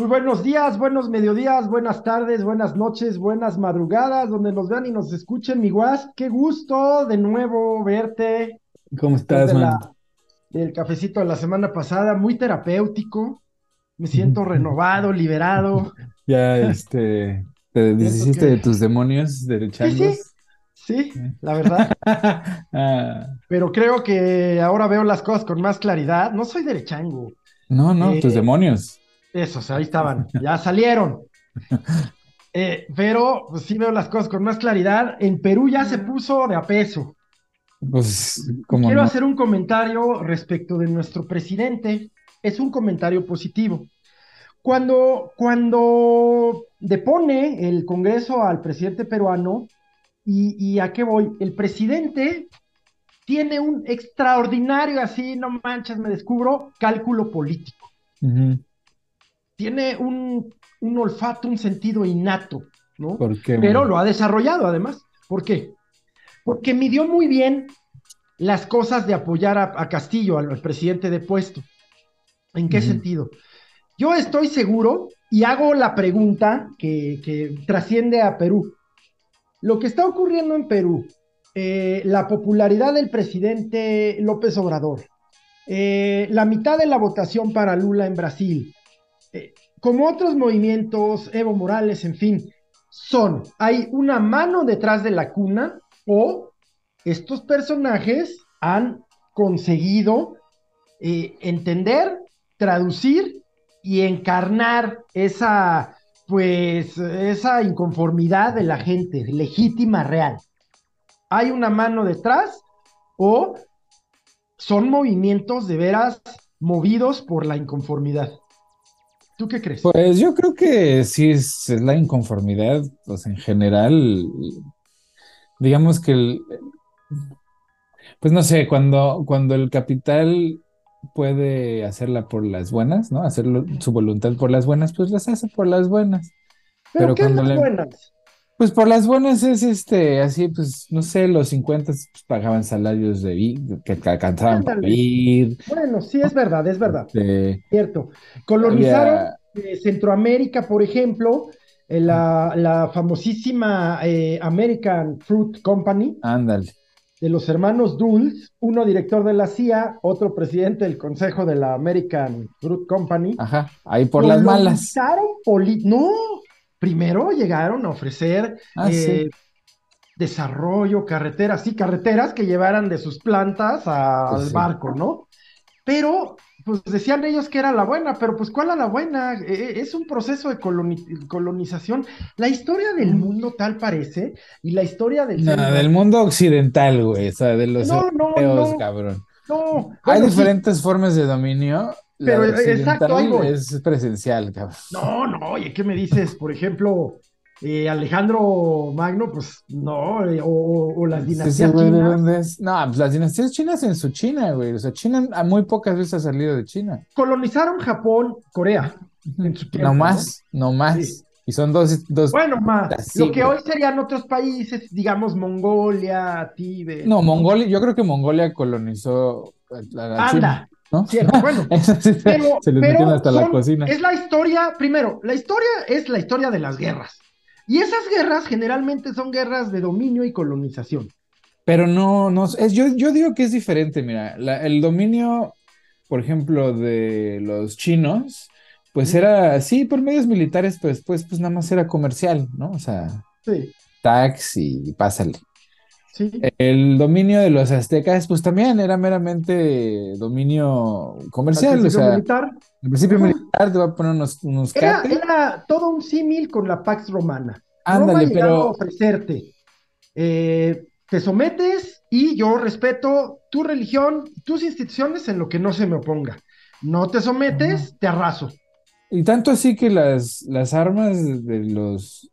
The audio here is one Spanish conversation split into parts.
Muy buenos días, buenos mediodías, buenas tardes, buenas noches, buenas madrugadas, donde nos vean y nos escuchen, mi guas. Qué gusto de nuevo verte. ¿Cómo estás, de man? la- del cafecito de la semana pasada, muy terapéutico. Me siento renovado, liberado. Ya, este, te deshiciste que- de tus demonios derechangos. Sí, la verdad. Ah, Pero creo que ahora veo las cosas con más claridad. No soy derechango. no, no, Eh, tus demonios. Esos, ahí estaban, ya salieron. Eh, pero pues, sí veo las cosas con más claridad. En Perú ya se puso de a peso. Pues, Quiero no. hacer un comentario respecto de nuestro presidente. Es un comentario positivo. Cuando, cuando depone el Congreso al presidente peruano, y, y a qué voy? El presidente tiene un extraordinario, así, no manches, me descubro, cálculo político. Ujú, Tiene un, un olfato, un sentido innato, ¿no? ¿Por qué, Pero lo ha desarrollado además. ¿Por qué? Porque midió muy bien las cosas de apoyar a, a Castillo, al, al presidente depuesto. ¿En qué sentido? Yo estoy seguro y hago la pregunta que, que trasciende a Perú. Lo que está ocurriendo en Perú, eh, la popularidad del presidente López Obrador, eh, la mitad de la votación para Lula en Brasil, como otros movimientos, Evo Morales, en fin, son, hay una mano detrás de la cuna o estos personajes han conseguido eh, entender, traducir y encarnar esa, pues, esa inconformidad de la gente, legítima, real. ¿Hay una mano detrás o son movimientos de veras movidos por la inconformidad? ¿Tú qué crees? Pues yo creo que sí es, es la inconformidad, pues en general, digamos que el, pues no sé, cuando, cuando el capital puede hacerla por las buenas, ¿no? Hacer su voluntad por las buenas, pues las hace por las buenas. ¿Pero, pero qué es cuando las le- buenas? Pues por las buenas es este, así, pues no sé, los 50 pues, pagaban salarios de que, alcanzaban para vivir. Bueno, sí, es verdad, es verdad. este, Cierto. Colonizaron había- eh, Centroamérica, por ejemplo, eh, la, la famosísima eh, American Fruit Company ándale. de los hermanos Dulles, uno director de la CIA, otro presidente del Consejo de la American Fruit Company. Ajá, ahí por las malas. Colonizaron No, primero llegaron a ofrecer Ah, eh, sí. desarrollo, carreteras, sí, carreteras que llevaran de sus plantas al Pues sí. barco, ¿no? Pero, pues decían ellos que era la buena, pero pues ¿cuál era la buena? Eh, eh, es un proceso de coloni- colonización. La historia del mundo tal parece, y la historia del No, ser del mundo occidental, güey, o sea, de los No, no, europeos, no. cabrón. No, Hay bueno, sí. diferentes formas de dominio. Pero, exacto, voy. es presencial, cabrón. No, no, oye, ¿qué me dices? Por ejemplo, eh, Alejandro Magno, pues no, eh, o, las dinastías güey, ¿de chinas. No, pues las dinastías chinas en su China, güey. O sea, China a muy pocas veces ha salido de China. Colonizaron Japón, Corea. En su tiempo, No más, no más. Sí. Y son dos, dos. Bueno, más, Así, lo que hoy serían otros países, digamos Mongolia, Tíbet. No, Mongolia, yo creo que Mongolia colonizó la China, Anda, ¿no? cierto, bueno. Sí, Pero, se les pero metieron hasta la son- cocina. es la historia, primero, la historia es la historia de las guerras. Y esas guerras generalmente son guerras de dominio y colonización. Pero no, no, es, yo, yo digo que es diferente, mira, la- el dominio, por ejemplo, de los chinos, pues era, sí, por medios militares, pero después, pues nada más era comercial, ¿no? O sea, Sí, tax y pásale. sí. El dominio de los aztecas, pues también era meramente dominio Al comercial, o principio sea, militar. el principio militar te va a poner unos, unos Era, era todo un símil con la Pax Romana. ándale, Roma llegaba a pero, ofrecerte, eh, te sometes y yo respeto tu religión, tus instituciones en lo que no se me oponga. No te sometes, te arraso. Y tanto así que las, las armas de los,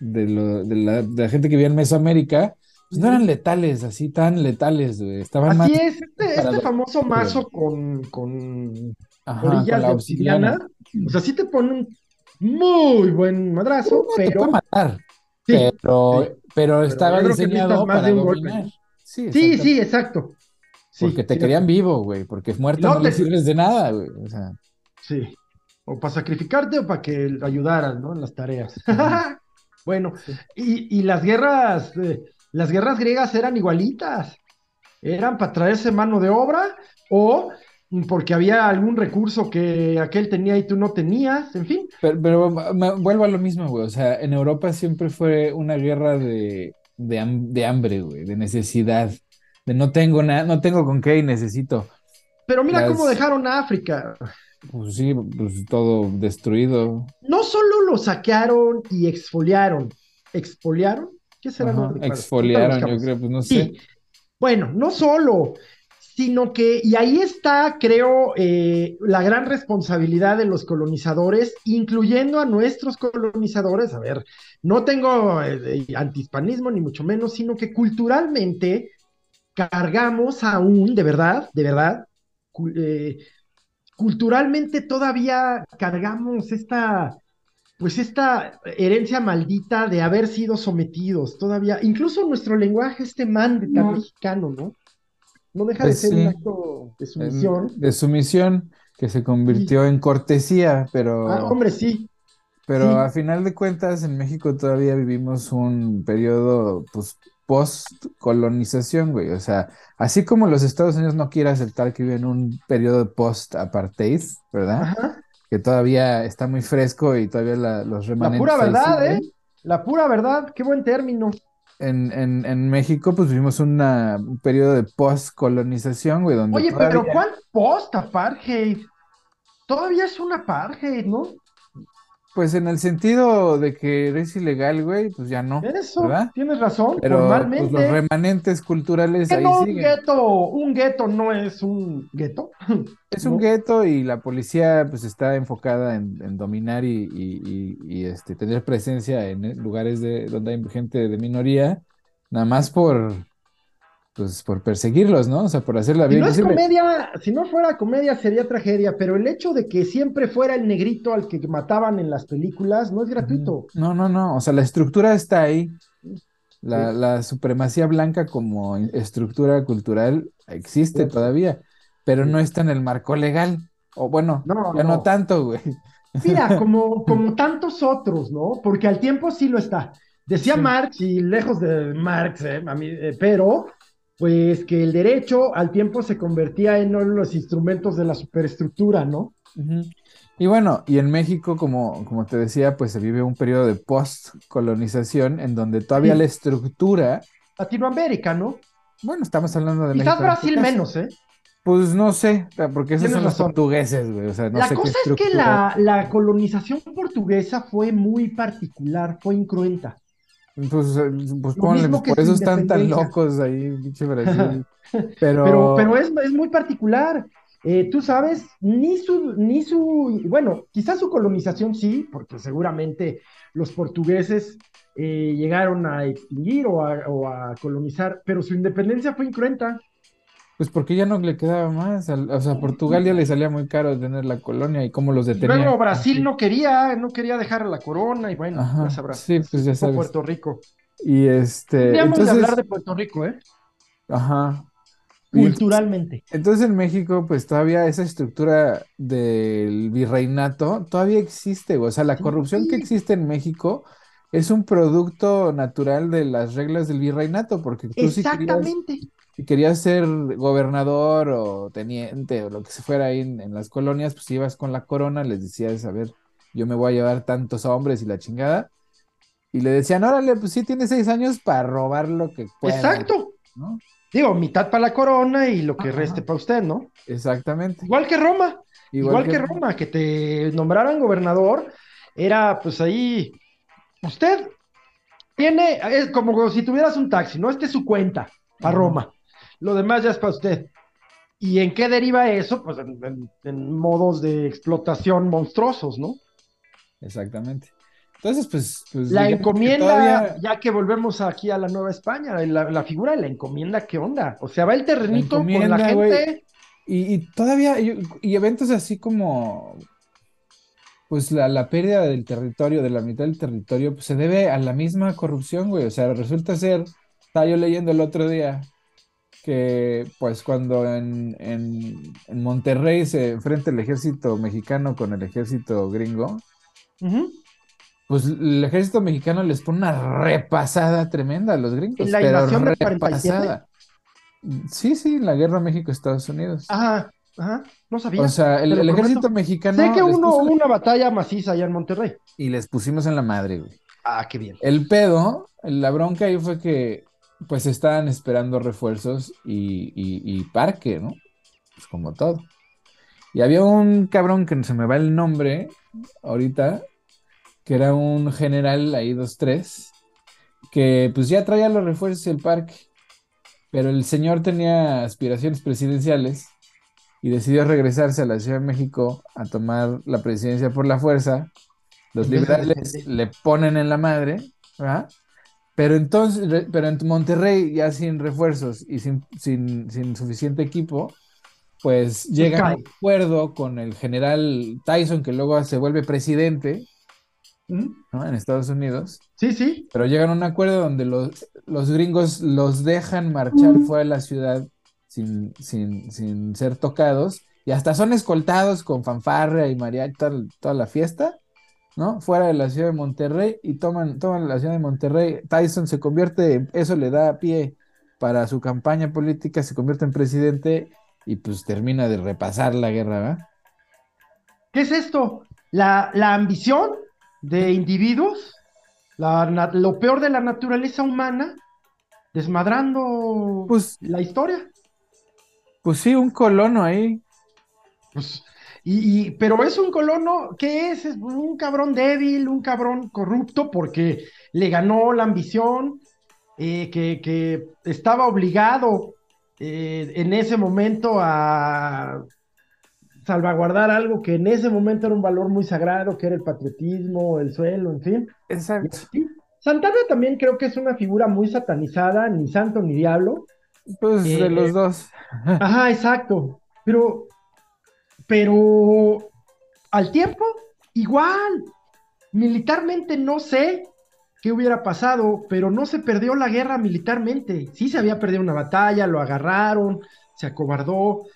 de, lo- de la, de la gente que vivía en Mesoamérica, pues no eran letales, así tan letales, güey, estaban más, Así es, este, este famoso mazo con, con ajá, con orillas la de obsidiana. obsidiana, o sea, sí te pone un muy buen madrazo, No te pero puede matar, sí, pero, sí. pero estaba diseñado necesitas más para de un golpe, dominar. ¿no? Sí, sí, exacto. Porque te querían vivo, güey, porque muerto No no le te- sirves de nada, güey. O sea, Sí. O para sacrificarte o para que ayudaras, ¿no? En las tareas. bueno, y, las guerras, eh, las guerras griegas eran igualitas. Eran para traerse mano de obra o porque había algún recurso que aquel tenía y tú no tenías, en fin. Pero, vuelvo a lo mismo, güey. O sea, en Europa siempre fue una guerra de, de, hambre, güey, de necesidad, de no tengo nada, no tengo con qué y necesito. Pero mira cómo dejaron a África. Pues sí, pues todo destruido. No solo lo saquearon y exfoliaron. ¿Exfoliaron? ¿Qué será? exfoliaron, yo creo, pues no sé. Bueno, no solo, sino que, y ahí está, creo, eh, la gran responsabilidad de los colonizadores, incluyendo a nuestros colonizadores. A ver, no tengo eh, antihispanismo ni mucho menos, sino que culturalmente cargamos aún, de verdad, de verdad, eh, culturalmente todavía cargamos esta, pues esta herencia maldita de haber sido sometidos, todavía, incluso nuestro lenguaje, este man de tan mexicano, ¿no? No deja de pues ser un acto de sumisión. De sumisión que se convirtió en cortesía, pero. Ah, hombre, sí. Pero a final de cuentas, en México todavía vivimos un periodo, pues, post-colonización, güey. O sea, así como los Estados Unidos no quieren aceptar que viven un periodo post-apartheid, ¿verdad? Que todavía está muy fresco y todavía los remanentes. La pura verdad, ¿eh? La pura verdad, qué buen término en, México, pues vivimos un periodo de post-colonización, güey, donde. Oye, pero ¿cuál post-apartheid? Todavía es una apartheid, ¿no? Pues en el sentido de que eres ilegal, güey, pues ya no. Eso, tienes razón, Pero pues, los remanentes culturales ahí no, siguen. Un gueto, un gueto no es un gueto. Es un gueto y la policía pues está enfocada en, dominar y, este, tener presencia en lugares de, donde hay gente de minoría, nada más por, pues por perseguirlos, ¿no? O sea, por hacerla bien. Si no es comedia, si no fuera comedia sería tragedia, pero el hecho de que siempre fuera el negrito al que mataban en las películas no es gratuito. No, no, no, o sea, la estructura está ahí. La, supremacía blanca como estructura cultural existe todavía, pero no está en el marco legal. O bueno, ya no, tanto, güey. Mira, como, como tantos otros, ¿no? Porque al tiempo sí lo está. Decía Marx, y lejos de Marx, ¿eh? A mí, eh, pero pues que el derecho al tiempo se convertía en uno de los instrumentos de la superestructura, ¿no? Y bueno, y en México, como, como te decía, pues se vive un periodo de post-colonización en donde todavía la estructura... Latinoamérica, ¿no? Bueno, estamos hablando de Quizás Brasil menos, ¿eh? Pues no sé, porque esos son los portugueses, güey. O sea, no la cosa es que la, la colonización portuguesa fue muy particular, fue incruenta. Pues, pues por eso están tan locos ahí, pinche Brasil. Pero... pero, es, muy particular. Eh, tú sabes, ni su, ni su, bueno, quizás su colonización sí, porque seguramente los portugueses eh, llegaron a extinguir o a, o a, colonizar, pero su independencia fue incruenta. Pues porque ya no le quedaba más, o sea, a Portugal ya le salía muy caro tener la colonia y cómo los detenía. Luego Brasil no quería, no quería dejar la corona y bueno, ya sabrás. Sí, pues ya sabes. Puerto Rico. Y este. Entonces... de hablar de Puerto Rico, ¿eh? Ajá. Culturalmente. Entonces en México, pues todavía esa estructura del virreinato todavía existe, o sea, la corrupción que existe en México es un producto natural de las reglas del virreinato, porque tú Exactamente si querías ser gobernador o teniente o lo que se fuera ahí en, las colonias, pues ibas con la corona, les decías, a ver, yo me voy a llevar tantos hombres y la chingada. Y le decían, órale, pues sí, tiene seis años para robar lo que pueda. Exacto. Digo, mitad para la corona y lo que reste para usted, ¿no? Exactamente. Igual que Roma. Igual, que... que Roma, que te nombraran gobernador, era pues ahí, usted tiene, es como si tuvieras un taxi, ¿no? Este es su cuenta para Roma. Lo demás ya es para usted. ¿Y en qué deriva eso? Pues en, modos de explotación monstruosos, ¿no? Exactamente. Entonces, pues. pues la encomienda, ya que volvemos aquí a la Nueva España, la, figura de la encomienda, ¿qué onda? O sea, va el terrenito con la gente. Y, todavía, y, eventos así como. Pues la, la, pérdida del territorio, de la mitad del territorio, pues se debe a la misma corrupción, güey. O sea, resulta ser. Estaba yo leyendo el otro día que pues cuando en, en, en Monterrey se enfrenta el ejército mexicano con el ejército gringo, pues el ejército mexicano les pone una repasada tremenda a los gringos, ¿En la pero invasión del 47? repasada. Sí, sí, la guerra México-Estados Unidos. Ajá, ajá, no sabía. O sea, el, el ejército mexicano Sé que uno hubo una batalla maciza allá en Monterrey. y les pusimos en la madre, güey. Ah, qué bien. El pedo, la bronca ahí fue que pues estaban esperando refuerzos y, y- y parque, ¿no? Pues como todo. Y había un cabrón que se me va el nombre ahorita, que era un general ahí, dos, tres, que pues ya traía los refuerzos y el parque, pero el señor tenía aspiraciones presidenciales y decidió regresarse a la Ciudad de México a tomar la presidencia por la fuerza. Los liberales le ponen en la madre, ¿verdad? Pero entonces, pero en Monterrey, ya sin refuerzos y sin, sin, sin suficiente equipo, pues llega a un acuerdo con el general Tyson, que luego se vuelve presidente. ¿no? En Estados Unidos. Sí, sí. Pero llegan a un acuerdo donde los, los gringos los dejan marchar fuera de la ciudad sin, sin, sin ser tocados y hasta son escoltados con fanfarria y mariachi, toda, toda la fiesta, ¿no? Fuera de la ciudad de Monterrey y toman, toman la ciudad de Monterrey. Tyson se convierte, en- eso le da pie para su campaña política, se convierte en presidente y pues termina de repasar la guerra, ¿verdad? ¿Qué es esto? La, la ambición de individuos, la lo peor de la naturaleza humana, desmadrando Pues, la historia. pues sí, un colono ahí. Pues, y, y- pero es un colono, ¿qué es? Es un cabrón débil, un cabrón corrupto, porque le ganó la ambición, eh, que, que estaba obligado eh, en ese momento a salvaguardar algo que en ese momento era un valor muy sagrado, que era el patriotismo, el suelo, en fin. Exacto. Santana también creo que es una figura muy satanizada, ni santo ni diablo. Pues de Eh, los dos. Ajá, exacto. Pero, pero al tiempo, igual. Militarmente no sé qué hubiera pasado, pero no se perdió la guerra militarmente. Sí se había perdido una batalla, lo agarraron, se acobardó,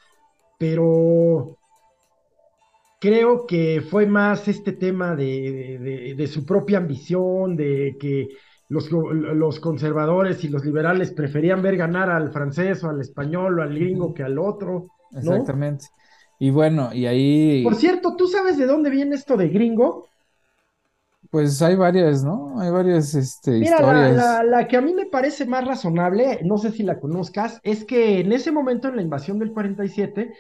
pero creo que fue más este tema de, de- de su propia ambición, de que los, conservadores y los liberales preferían ver ganar al francés o al español o al gringo que al otro, ¿no? Exactamente. Y bueno, y ahí, Por cierto, ¿tú sabes de dónde viene esto de gringo? pues hay varias, ¿no? Hay varias este, Mira, la, historias. la- la que a mí me parece más razonable, no sé si la conozcas, es que en ese momento, en la invasión del 47,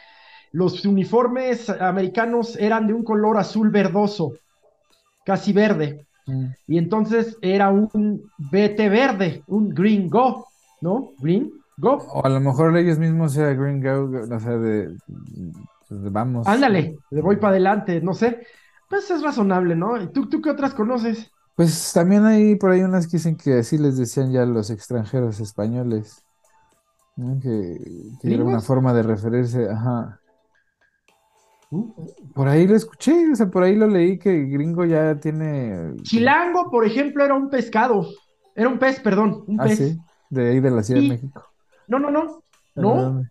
los uniformes americanos eran de un color azul verdoso, casi verde, Mm, y entonces era un BT verde, un green go, ¿no? Green go. O a lo mejor ellos mismos sea Green Go, o sea, de vamos. Ándale, le voy para adelante, no sé. Pues es razonable, ¿no? ¿Y ¿Tú, tú qué otras conoces? Pues también hay por ahí unas que dicen que así les decían ya los extranjeros españoles, ¿no? Que, que era una forma de referirse, ajá. ¿Mm? Por ahí lo escuché, o sea, por ahí lo leí que gringo ya tiene... Chilango, por ejemplo, era un pescado. Era un pez, perdón, un Ah, pez. sí, de ahí de la Ciudad Y- de México. No, no, no. ¿De No, dónde?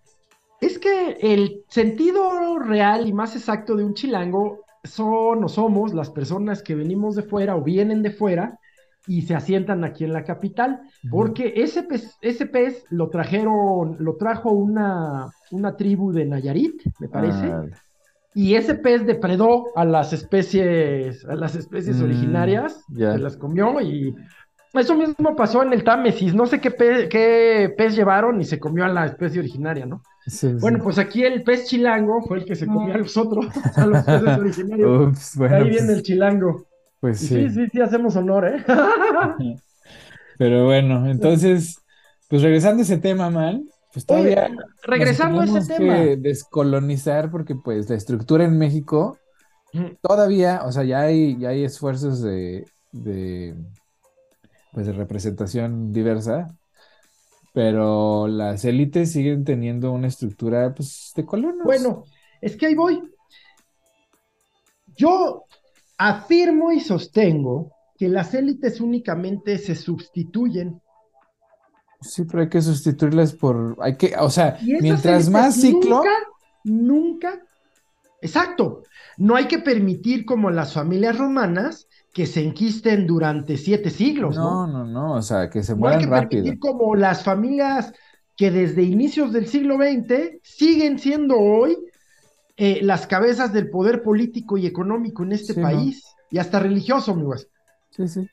Es que el sentido real y más exacto de un chilango son o somos las personas que venimos de fuera o vienen de fuera y se asientan aquí en la capital, porque ese pez, ese pez lo trajeron, lo trajo una, una tribu de Nayarit, me parece, Ah, y ese pez depredó a las especies, a las especies Mm, originarias, se las comió y eso mismo pasó en el Támesis, no sé qué, pe- qué pez llevaron y se comió a la especie originaria, ¿no? Sí, Bueno, pues aquí el pez chilango fue el que se comió a los otros, a los peces originarios. Ups, bueno, ahí pues, viene el chilango. pues sí. sí, sí, sí, hacemos honor, ¿eh? Pero bueno, entonces, pues regresando a ese tema, man, pues Oye, todavía nos regresando a ese tema. que descolonizar porque pues la estructura en México todavía, o sea, ya hay, ya hay esfuerzos de, de, pues de representación diversa, pero las élites siguen teniendo una estructura pues de colonos. Bueno, es que ahí voy. Yo afirmo y sostengo que las élites únicamente se sustituyen. Sí, pero hay que sustituirlas por, hay que, o sea, mientras más ciclo, Nunca, nunca. Exacto. No hay que permitir, como las familias romanas, que se enquisten durante siete siglos, ¿no? no, no, no, o sea, que se No hay mueran que rápido. como las familias que desde inicios del siglo XX siguen siendo hoy eh, las cabezas del poder político y económico en este Sí, ¿no? país y hasta religioso, amigos, Sí, sí.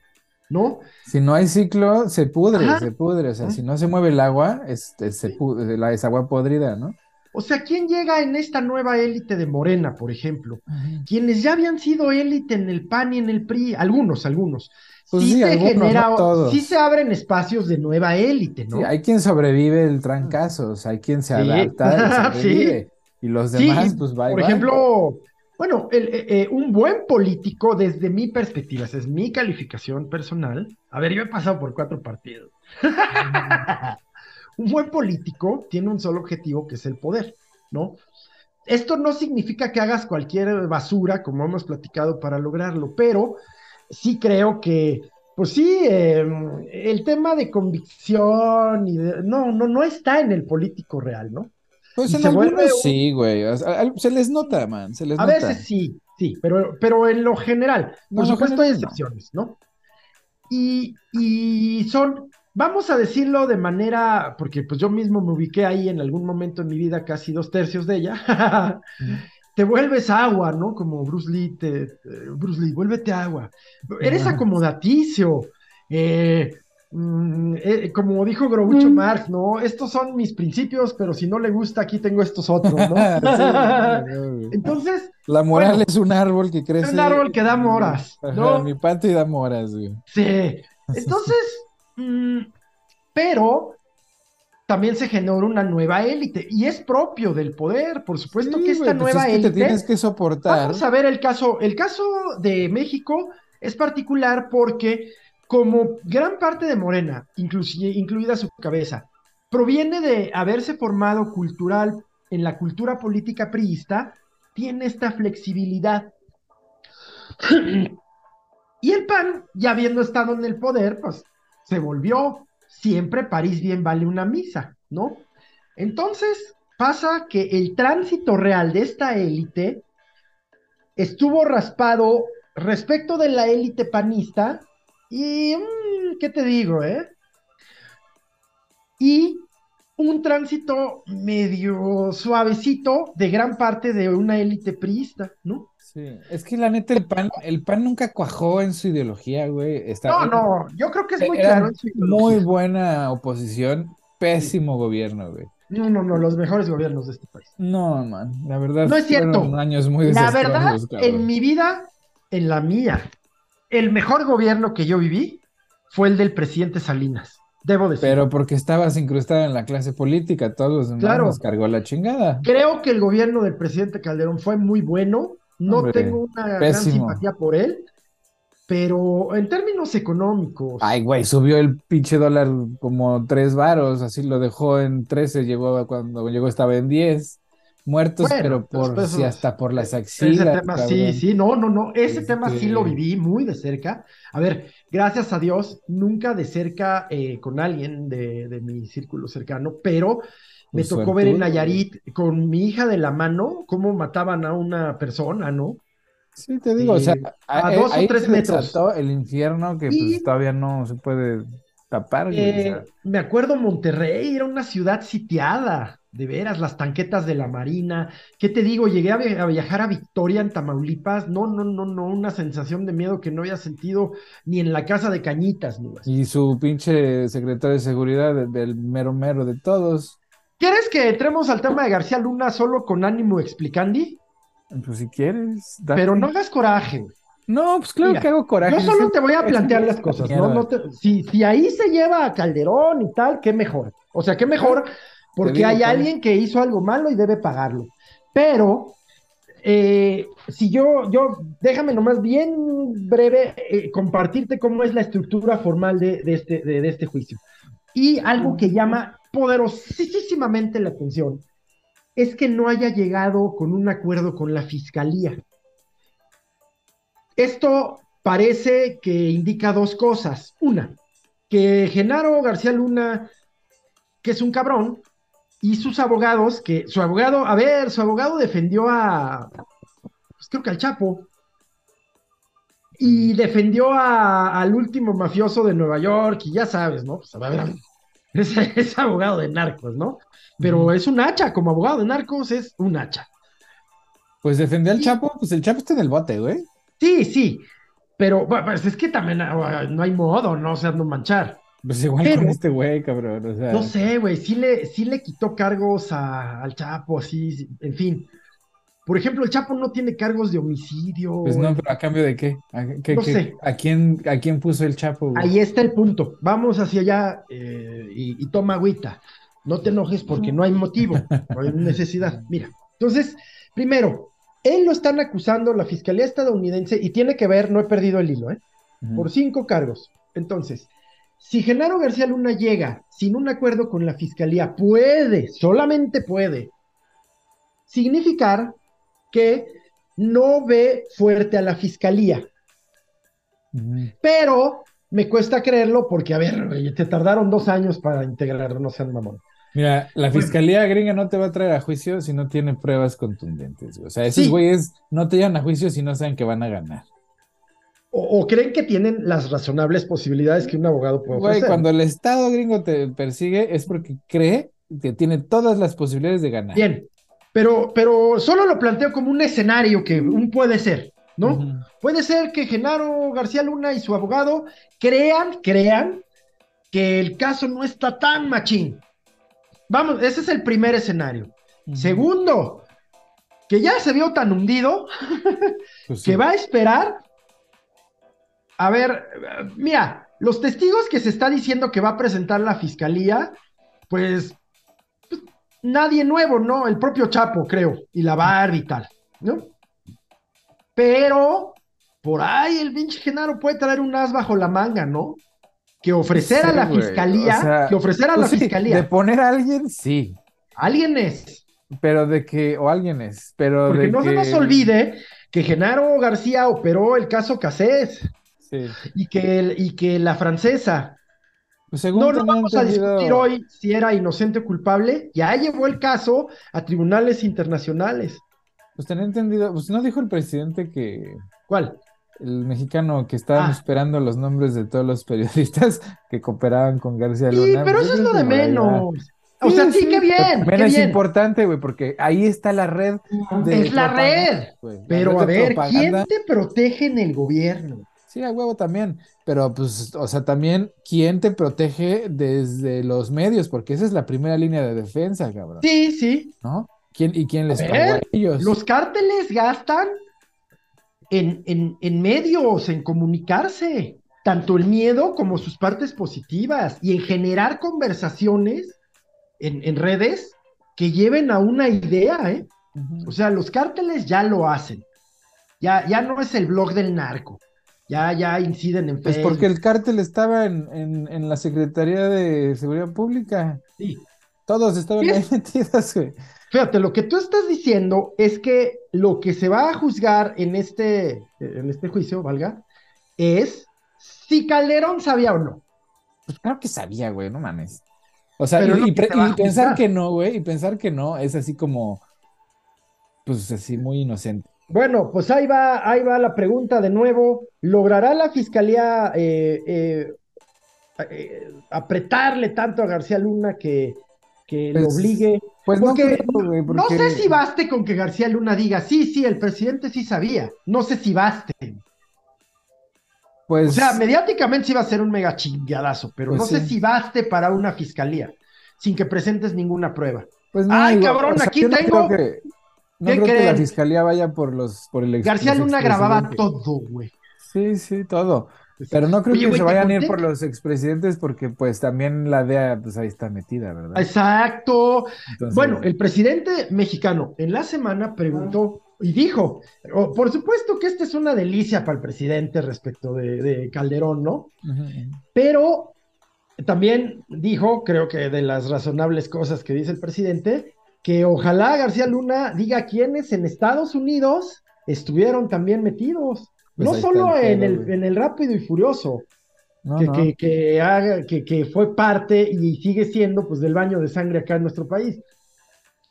¿no? Si no hay ciclo, se pudre, Ajá. se pudre. O sea, si no se mueve el agua, este, se pudre, la, es agua podrida, ¿no? O sea, ¿quién llega en esta nueva élite de Morena, por ejemplo? Quienes ya habían sido élite en el PAN y en el PRI, algunos, algunos. Pues sí, sí, se algunos, genera, no sí se abren espacios de nueva élite, ¿no? Sí, hay quien sobrevive el trancazos, hay quien se adapta y sobrevive. Y los demás, pues y por ejemplo, bueno, el, eh, eh, un buen político, desde mi perspectiva, esa es mi calificación personal. A ver, yo he pasado por cuatro partidos. un buen político tiene un solo objetivo, que es el poder, ¿no? Esto no significa que hagas cualquier basura, como hemos platicado, para lograrlo, pero sí creo que, pues sí, eh, el tema de convicción y de- no, no, no está en el político real, ¿no? Pues y en vuelve algunos un- sí, güey. se les nota, man, se les A nota. veces sí, sí, pero, pero en lo general, por supuesto hay general no. excepciones, ¿no? Y, y son, vamos a decirlo de manera, porque pues yo mismo me ubiqué ahí en algún momento en mi vida, casi dos tercios de ella, te vuelves agua, ¿no? Como Bruce Lee, te, eh, Bruce Lee, vuélvete agua. Eres acomodaticio, eh, mm, eh, como dijo Groucho Mm. Marx, ¿no? Estos son mis principios, pero si no le gusta, aquí tengo estos otros, ¿no? Sí. Entonces, La moral Bueno, es un árbol que crece. un árbol que da moras, Ajá, ¿no? mi patio y da moras, güey. sí. Entonces, pero también se generó una nueva élite y es propio del poder, por supuesto Sí, que esta pues nueva es que te élite. tienes que soportar. Vamos a ver el caso. El caso de México es particular porque, como gran parte de Morena, incluida su cabeza, proviene de haberse formado cultural en la cultura política priista, tiene esta flexibilidad. y el PAN, ya habiendo estado en el poder, pues se volvió siempre París bien vale una misa, ¿no? Entonces pasa que el tránsito real de esta élite estuvo raspado respecto de la élite panista y, mm, ¿qué te digo, eh? Y un tránsito medio suavecito de gran parte de una élite priista, ¿no? Sí, es que la neta el pan, el pan nunca cuajó en su ideología, güey. Está- No, no, yo creo que es muy claro en su muy buena oposición, pésimo gobierno, güey. No, no, no, los mejores gobiernos de este país. No, man, la verdad No es cierto. años muy La verdad, cabrón. en mi vida, en la mía, el mejor gobierno que yo viví fue el del presidente Salinas. Debo decir. Pero porque estabas incrustada en la clase política, todos los demás Claro. nos cargó la chingada. Creo que el gobierno del presidente Calderón fue muy bueno. No Hombre, tengo una gran simpatía por él, pero en términos económicos, Ay, güey, subió el pinche dólar como tres varos, así lo dejó en 13, llegó cuando llegó estaba en 10. Muertos, Bueno, pero por pues, sí, pues, hasta por las ese axilas, tema cabrón. sí, sí, no, no, no, ese Este- tema sí lo viví muy de cerca. A ver, gracias a Dios, nunca de cerca eh, con alguien de, de mi círculo cercano, pero me tocó ver en Nayarit con mi hija de la mano cómo mataban a una persona, ¿no? Sí, te digo, o sea, Eh, a- a eh, dos o tres se metros. el infierno que pues todavía no se puede tapar, o Eh, sea. me acuerdo Monterrey, era una ciudad sitiada, de veras, las tanquetas de la Marina. ¿Qué te digo? Llegué a, vi- a viajar a Victoria, en Tamaulipas. No, no, no, no, una sensación de miedo que no había sentido ni en la casa de Cañitas. Y su pinche secretario de seguridad de- del mero mero de todos. ¿Quieres que entremos al tema de García Luna solo con ánimo explicandi? Pues si quieres, date. Pero no hagas coraje. No, pues claro Mira, que hago coraje. Yo solo te voy a plantear las cosas. ¿no? No te- si, si ahí se lleva a Calderón y tal, qué mejor. O sea, qué mejor, porque digo, hay alguien que hizo algo malo y debe pagarlo. Pero, eh, si yo, yo, déjame nomás bien breve eh, compartirte cómo es la estructura formal de, de este, de, de este juicio. Y algo que llama poderosísimamente la atención es que no haya llegado con un acuerdo con la fiscalía. Esto parece que indica dos cosas. Una, que Genaro García Luna que es un cabrón, y sus abogados, que su abogado, a ver, su abogado defendió a, pues creo que al Chapo, y defendió al último mafioso de Nueva York, y ya sabes, ¿no? Pues a ver, es, abogado de narcos, ¿no? Pero es un hacha, como abogado de narcos es un hacha. Pues defendió al Chapo, pues el Chapo está en el bote, güey. Sí, sí, pero pues es que también ah, no hay modo, no o sea, no manchar. Pues igual con este güey, cabrón. O sea... No sé, güey, sí le, sí le quitó cargos al Chapo, así, en fin. Por ejemplo, el Chapo no tiene cargos de homicidio. Pues no, pero ¿a cambio de qué? ¿A, no sé. ¿a, quién, ¿A quién puso el Chapo? Ahí está el punto. Vamos hacia allá eh, y, toma agüita. No te enojes porque no hay motivo, no hay necesidad. Mira, entonces, primero, él lo están acusando la Fiscalía estadounidense y tiene que ver, no he perdido el hilo, ¿eh? Por cinco cargos. Entonces, si Genaro García Luna llega sin un acuerdo con la Fiscalía, puede, solamente puede, significar que no ve fuerte a la Fiscalía. Pero me cuesta creerlo porque, a ver, te tardaron dos años para integrarlo, no sean mamón. Mira, la fiscalía gringa no te va a traer a juicio si no tiene pruebas contundentes. O sea, esos güeyes no te llevan a juicio si no saben que van a ganar. O, creen que tienen las razonables posibilidades que un abogado puede ofrecer. Güey, cuando el Estado gringo te persigue es porque cree que tiene todas las posibilidades de ganar. Bien, pero, pero solo lo planteo como un escenario que un puede ser, ¿no? Puede ser que Genaro García Luna y su abogado crean, crean que el caso no está tan machín. Vamos, ese es el primer escenario. Segundo, que ya se vio tan hundido pues que va a esperar. A ver, mira, los testigos que se está diciendo que va a presentar la fiscalía, pues, pues nadie nuevo, ¿no? El propio Chapo, creo, y la Barbie y tal, ¿no? Pero por ahí el pinche Genaro puede traer un as bajo la manga, ¿no? que ofrecer a la fiscalía, que ofrecer a la pues fiscalía. De poner a alguien, sí. Alguien es. Pero de que, o alguien es, pero Porque no se nos olvide que Genaro García operó el caso Casés. Sí. Y que, y que la francesa. Pues no, no vamos a discutir hoy si era inocente o culpable. Ya llevó el caso a tribunales internacionales. Pues tenía entendido, pues no dijo el presidente que. ¿Cuál? el mexicano que estaban ah. esperando los nombres de todos los periodistas que cooperaban con García Luna. Sí, pero eso es lo de menos. O sea, sí, qué bien. Qué es importante, güey, porque ahí está la red. es la red. pero a ver, ¿quién te protege en el gobierno? Sí, a huevo también. Pero, pues, o sea, también, ¿quién te protege desde los medios? Porque esa es la primera línea de defensa, cabrón. Sí, sí. ¿No? ¿Quién, ¿Y quién les paga a ellos? Los cárteles gastan en, medios, en comunicarse, tanto el miedo como sus partes positivas y en generar conversaciones en, redes que lleven a una idea, ¿eh? O sea, los cárteles ya lo hacen. Ya, ya no es el blog del narco. Ya, ya inciden en Facebook. Es porque el cártel estaba en, en, la Secretaría de Seguridad Pública. Sí. Todos estaban ahí metidos, güey. Fíjate, lo que tú estás diciendo es que lo que se va a juzgar en este, en este juicio, valga, es si Calderón sabía o no. Pues claro que sabía, güey, no mames. O sea, y, pensar que no, güey, y pensar que no, es así como, pues así muy inocente. Bueno, pues ahí va, ahí va la pregunta de nuevo. ¿Logrará la fiscalía eh, eh, eh, apretarle tanto a García Luna que, que lo pues, obligue pues no, no sé si baste con que García Luna diga, sí, sí, el presidente sí sabía. No sé si baste. Pues... O sea, mediáticamente sí va a ser un mega chingadazo, pero pues no sé si baste para una fiscalía, sin que presentes ninguna prueba. Pues no, Ay, cabrón, aquí tengo... que, no creo que la fiscalía vaya por los por el García Luna grababa todo, güey. Sí, sí, todo. Pero no creo que se vayan a ir por los expresidentes porque pues también la DEA pues ahí está metida, ¿verdad? Exacto. Bueno, el presidente mexicano en la semana preguntó y dijo, oh, por supuesto que esta es una delicia para el presidente respecto de, Calderón, ¿no? Pero también dijo, creo que de las razonables cosas que dice el presidente, que ojalá García Luna diga quiénes en Estados Unidos estuvieron también metidos. Pues no solo en, el, en el Rápido y Furioso, No, que, no. que, que haga, que, que fue parte y sigue siendo pues del baño de sangre acá en nuestro país,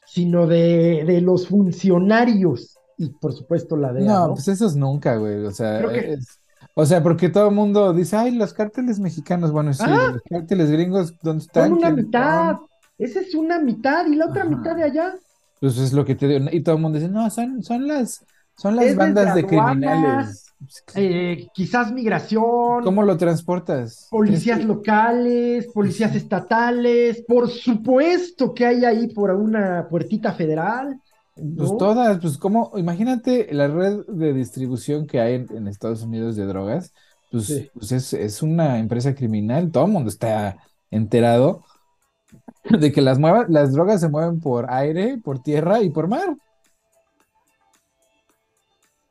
sino de, de los funcionarios y por supuesto la DEA, No, ¿no? pues esos nunca, güey. O sea, es- o sea, porque todo el mundo dice, ay, los cárteles mexicanos. Bueno, sí, Ah. los cárteles gringos, ¿dónde están? Son una ¿Quiénes mitad, son? Esa es una mitad y la otra Ajá. mitad de allá. Pues es lo que te digo. Y todo el mundo dice, no, son, son las, son las Es bandas de criminales. Eh, quizás migración, ¿Cómo lo transportas? policías locales, policías estatales, por supuesto que hay ahí por una puertita federal. Pues todas, pues como, imagínate la red de distribución que hay en, en Estados Unidos de drogas, pues, Sí. pues es, es una empresa criminal, todo el mundo está enterado de que las, mueva- las drogas se mueven por aire, por tierra y por mar.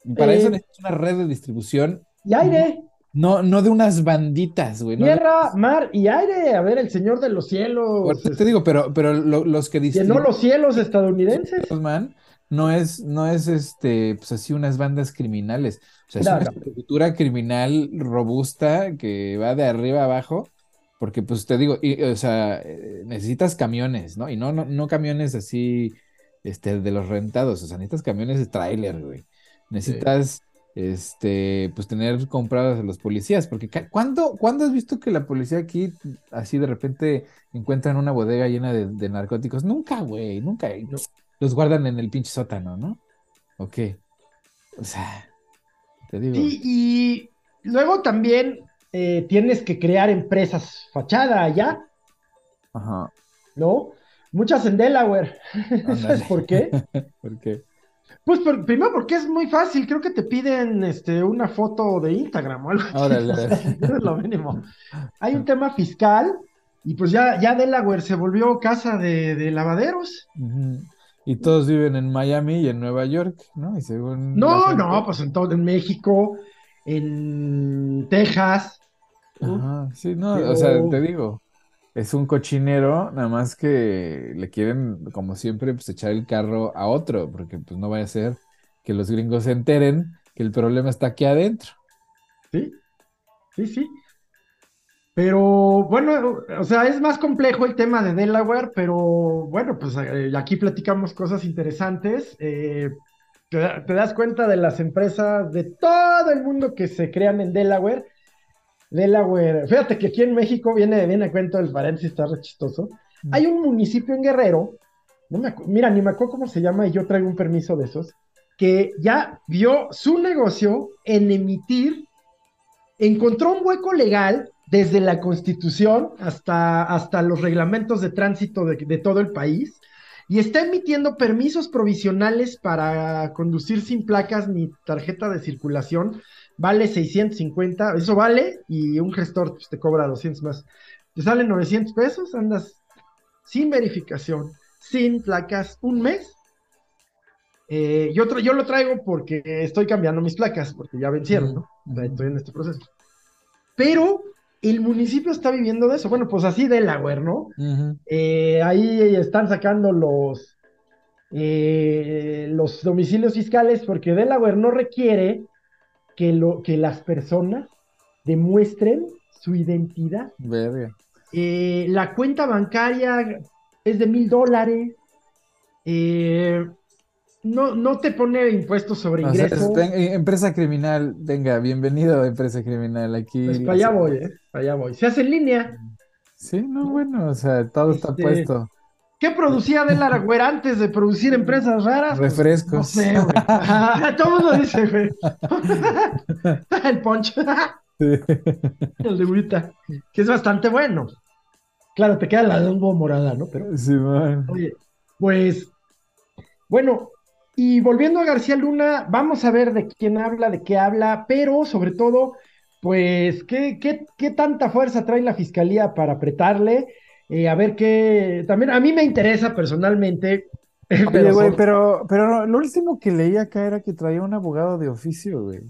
Y para Eh, eso necesitas una red de distribución, Y aire, no, no de unas banditas, güey. no tierra, mar y aire. A ver, el Señor de los cielos. Por eso te digo, pero, pero lo- los que Llenó distribuyen los cielos estadounidenses. man, no es, no es este, pues así unas bandas criminales. O sea, es una estructura criminal robusta que va de arriba a abajo, porque pues te digo, y, o sea, eh, necesitas camiones, ¿no? Y no, no, no camiones así, este, de los rentados, o sea, necesitas camiones de tráiler, güey. Necesitas, este, pues tener comprados a los policías, porque ¿cuándo, cuándo has visto que la policía aquí así de repente encuentran una bodega llena de, de narcóticos? Nunca, güey, nunca. No. Los guardan en el pinche sótano, ¿no? ¿O qué? O sea, te digo. Y luego también eh, tienes que crear empresas fachada allá, Ajá. ¿no? Muchas en Delaware. ¿Sabes por qué? ¿Por qué? Pues por- primero porque es muy fácil, creo que te piden este, una foto de Instagram o algo así. Órale. o sea, es lo mínimo. Hay un tema fiscal y pues ya, ya Delaware se volvió casa de, de lavaderos. Y todos viven en Miami y en Nueva York, ¿no? Y según No, gente- no, pues en todo, en México, en Texas. ¿no? Ajá, sí, no, Pero- o sea, te digo, es un cochinero, nada más que le quieren, como siempre, pues echar el carro a otro, porque pues no vaya a ser que los gringos se enteren que el problema está aquí adentro. Sí, sí, sí. Pero bueno, o sea, es más complejo el tema de Delaware, pero bueno, pues eh, aquí platicamos cosas interesantes. Eh, te, da- te das cuenta de las empresas de todo el mundo que se crean en Delaware. Delaware, fíjate que aquí en México viene, viene a cuento el paréntesis, está re chistoso. Hay un municipio en Guerrero, no me mira, ni me acuerdo cómo se llama y yo traigo un permiso de esos, que ya vio su negocio en emitir encontró un hueco legal desde la constitución hasta, hasta los reglamentos de tránsito de, de todo el país y está emitiendo permisos provisionales para conducir sin placas ni tarjeta de circulación. Vale 650, eso vale, y un gestor pues, te cobra 200 más. Te salen 900 pesos, andas sin verificación, sin placas, un mes. Eh, yo, yo lo traigo porque estoy cambiando mis placas, porque ya vencieron, ¿no? Estoy en este proceso. Pero el municipio está viviendo de eso. Bueno, pues así Delaware, ¿no? Eh, ahí están sacando los, eh, los domicilios fiscales porque Delaware no requiere que, lo, que las personas demuestren su identidad. Eh, la cuenta bancaria es de mil dólares. No, no te pone impuestos sobre O sea, es- ingresos. ven- eh, empresa criminal, venga, bienvenido a empresa criminal aquí. Pues para allá voy, ¿eh? Para allá voy. Se hace en línea. Sí, no, bueno, o sea, todo está Este, puesto. ¿Qué producía Delaware antes de producir empresas raras? Refrescos. No sé, güey. Todo el mundo dice, güey. El punch, Sí. el de Urita, que es bastante bueno. Claro, te queda la lengua morada, ¿no? Pero, Simón. oye, pues, bueno, y volviendo a García Luna, vamos a ver de quién habla, de qué habla, pero sobre todo, pues, ¿qué, qué, qué tanta fuerza trae la fiscalía para apretarle? Eh, a ver qué, también a mí me interesa personalmente. Oye, pero güey, son- pero, pero lo último que leí acá era que traía un abogado de oficio, güey.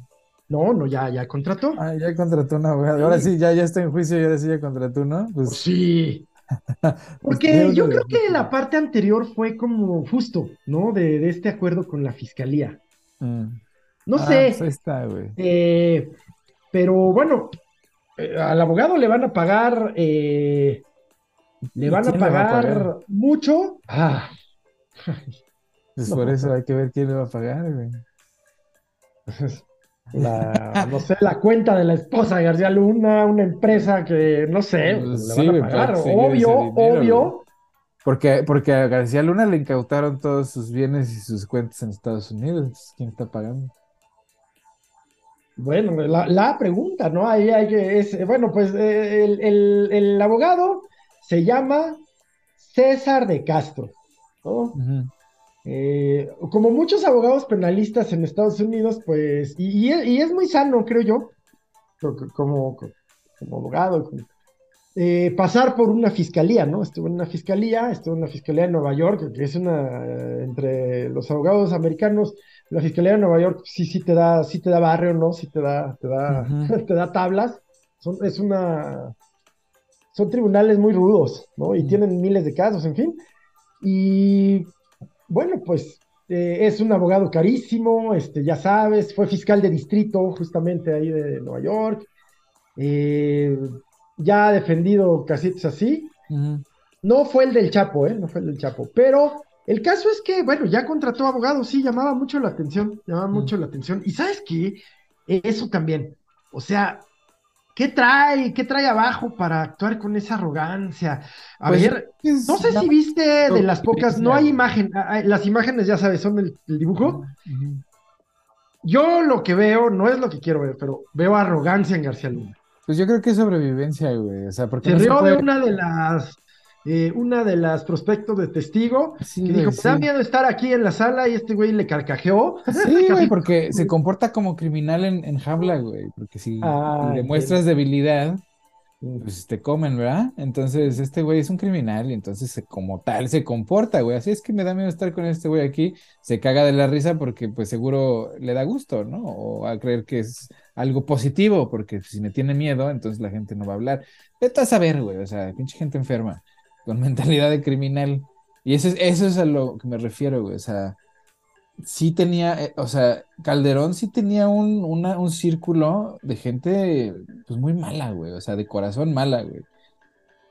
No, no, ya, ya contrató. Ah, ya contrató un abogado. Ahora sí, ya, ya está en juicio y ahora sí ya contrató, ¿no? Pues, Sí. Porque Pues, yo de- creo que la parte anterior fue como justo, ¿no? De, de este acuerdo con la fiscalía. mm. No Ah, sé, pues está, güey. eh, pero bueno, eh, al abogado le van a pagar, eh, le van a va pagar, pagar? mucho. Ah, Pues No. por eso hay que ver quién le va a pagar, güey. La, no sé, la cuenta de la esposa de García Luna, una empresa que, no sé, Pues le sí, van a pagar. Obvio, dinero, obvio. Porque, porque a García Luna le incautaron todos sus bienes y sus cuentas en Estados Unidos. Entonces, ¿quién está pagando? Bueno, la, la pregunta, ¿no? Ahí hay que, es, bueno, pues eh, el, el- el abogado se llama César de Castro, ¿no? Eh, como muchos abogados penalistas en Estados Unidos, pues, y, y es, y es muy sano, creo yo, co- co- como, co- como abogado, como- eh, pasar por una fiscalía, ¿no? Estuve en una fiscalía, estuve en una fiscalía en Nueva York, que es una, entre los abogados americanos, la fiscalía de Nueva York sí, sí te da, sí te da barrio, ¿no? Sí te da, te da, Ujú. te da tablas. Son, es una, son tribunales muy rudos, ¿no? Y Mm. tienen miles de casos, en fin. Y bueno, pues eh, es un abogado carísimo, este, ya sabes, fue fiscal de distrito justamente ahí de Nueva York. Eh, ya ha defendido casitos así. No fue el del Chapo, ¿eh? No fue el del Chapo. Pero el caso es que, bueno, ya contrató abogados, sí, llamaba mucho la atención, llamaba Mm. mucho la atención. Y ¿sabes qué? Eso también. O sea, ¿qué trae? ¿Qué trae abajo para actuar con esa arrogancia? A Pues, ver, no sé si viste de las pocas, no hay imagen, ah, ah, las imágenes ya sabes, son el, el dibujo. Yo lo que veo, no es lo que quiero ver, pero veo arrogancia en García Luna. Pues yo creo que es sobrevivencia, güey. O sea, porque Se no se rió puede- de una de las, eh, una de las prospectos de testigo, Sí, que dijo, me da sí. miedo estar aquí en la sala y este güey le carcajeó. Sí, güey, porque se comporta como criminal en, en jaula, güey. Porque si demuestras debilidad, pues te comen, ¿verdad? Entonces, este güey es un criminal y entonces como tal se comporta, güey. Así es que me da miedo estar con este güey aquí. Se caga de la risa porque pues seguro le da gusto, ¿no? O a creer que es algo positivo, porque si me tiene miedo, entonces la gente no va a hablar. Vete a saber, güey. O sea, pinche gente enferma, con mentalidad de criminal. Y eso es, eso es a lo que me refiero, güey. O sea, sí tenía, eh, o sea, Calderón sí tenía un, una- un círculo de gente, pues muy mala, güey, o sea, de corazón mala, güey.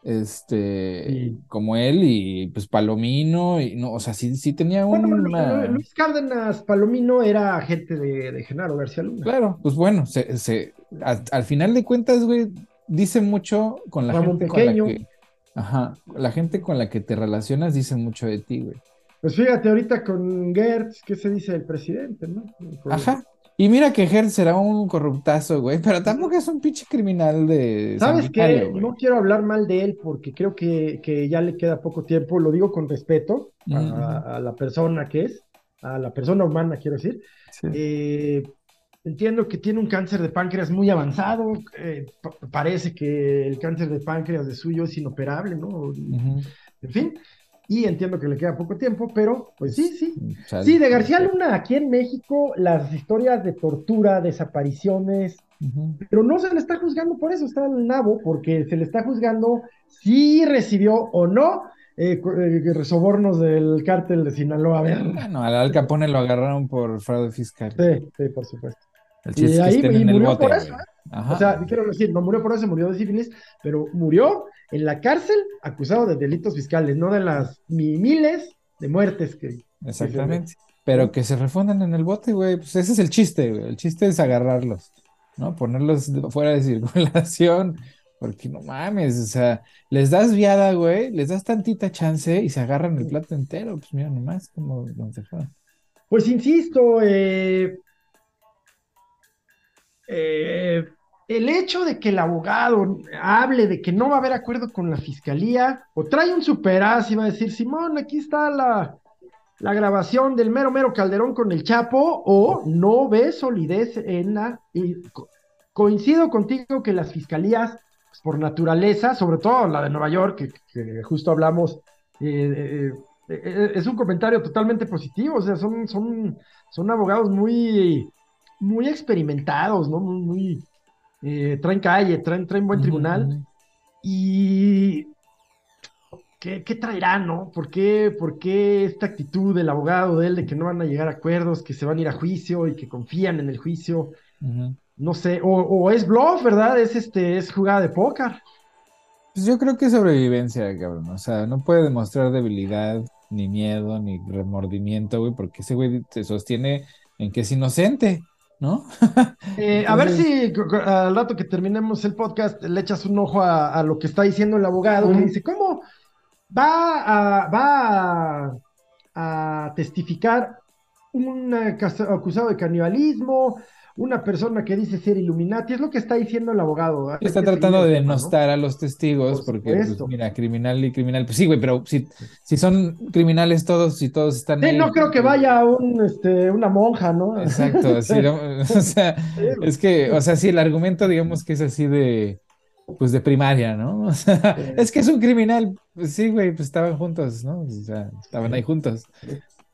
Este, Sí. como él y pues Palomino, y no, o sea, sí, sí tenía Bueno, una... Lu- Luis Cárdenas Palomino era agente de, de Genaro García Luna. Claro, pues bueno, se, se, a- al final de cuentas, güey, dice mucho con la Ramón gente con la que, ajá, la gente con la que te relacionas dice mucho de ti, güey. Pues fíjate, ahorita con Gertz, ¿qué se dice del presidente, no? Ajá. Y mira que Hertz será un corruptazo, güey, pero tampoco es un pinche criminal de ¿Sabes qué? güey. No quiero hablar mal de él porque creo que, que ya le queda poco tiempo, lo digo con respeto a la persona que es, a la persona humana, quiero decir. Sí. Eh, entiendo que tiene un cáncer de páncreas muy avanzado, eh, pa- parece que el cáncer de páncreas de suyo es inoperable, ¿no? En fin, y entiendo que le queda poco tiempo, pero pues sí, sí. Sí, de García Luna, aquí en México, las historias de tortura, desapariciones, pero no se le está juzgando por eso, está el nabo, porque se le está juzgando si recibió o no eh, eh, sobornos del cártel de Sinaloa. A ver, Bueno, al Al Capone lo agarraron por fraude fiscal. sí, sí, por supuesto. El Y chiste es que ahí- y murió bote, por eso. ¿eh? O sea, quiero decir, no murió por eso, murió de sífilis, pero murió en la cárcel acusado de delitos fiscales, no de las mi- miles de muertes que... Exactamente. Pero que se refundan en el bote, güey. Pues ese es el chiste, güey. El chiste es agarrarlos, ¿no? Ponerlos fuera de circulación. Porque no mames, o sea, les das viada, güey, les das tantita chance y se agarran el plato entero. Pues mira nomás cómo nos dejaron. Pues insisto, eh, eh, el hecho de que el abogado hable de que no va a haber acuerdo con la fiscalía, o trae un superaz y va a decir, Simón, aquí está la, la grabación del mero mero Calderón con el Chapo, o no ve solidez en la... coincido contigo que las fiscalías, pues, por naturaleza, sobre todo la de Nueva York, que, justo hablamos, eh, eh, es un comentario totalmente positivo, o sea, son, son, son abogados muy, muy experimentados, ¿no? Muy, muy, eh, traen calle, traen, traen buen tribunal. Y ¿qué, qué traerá, no? ¿Por qué, ¿Por qué esta actitud del abogado de él de que no van a llegar a acuerdos, que se van a ir a juicio y que confían en el juicio? No sé, o, es bluff, ¿verdad? Es este, es jugada de póker. Pues yo creo que es sobrevivencia, cabrón. O sea, no puede demostrar debilidad, ni miedo, ni remordimiento, güey, porque ese güey se sostiene en que es inocente, ¿no? Eh, a ver si al rato que terminemos el podcast le echas un ojo a, lo que está diciendo el abogado, que dice, ¿cómo va a, va a testificar un acusado de canibalismo, una persona que dice ser Illuminati, es lo que está diciendo el abogado. Está tratando de denostar a los testigos, porque, pues, mira, criminal y criminal, pues sí, güey, pero si, si son criminales todos, si todos están sí, no creo que vaya un, este, una monja, ¿no? Exacto, sí, o sea, es que, o sea, sí, el argumento, digamos que es así de, pues de primaria, ¿no? O sea, es que es un criminal, pues sí, güey, pues estaban juntos, ¿no? O sea, estaban ahí juntos,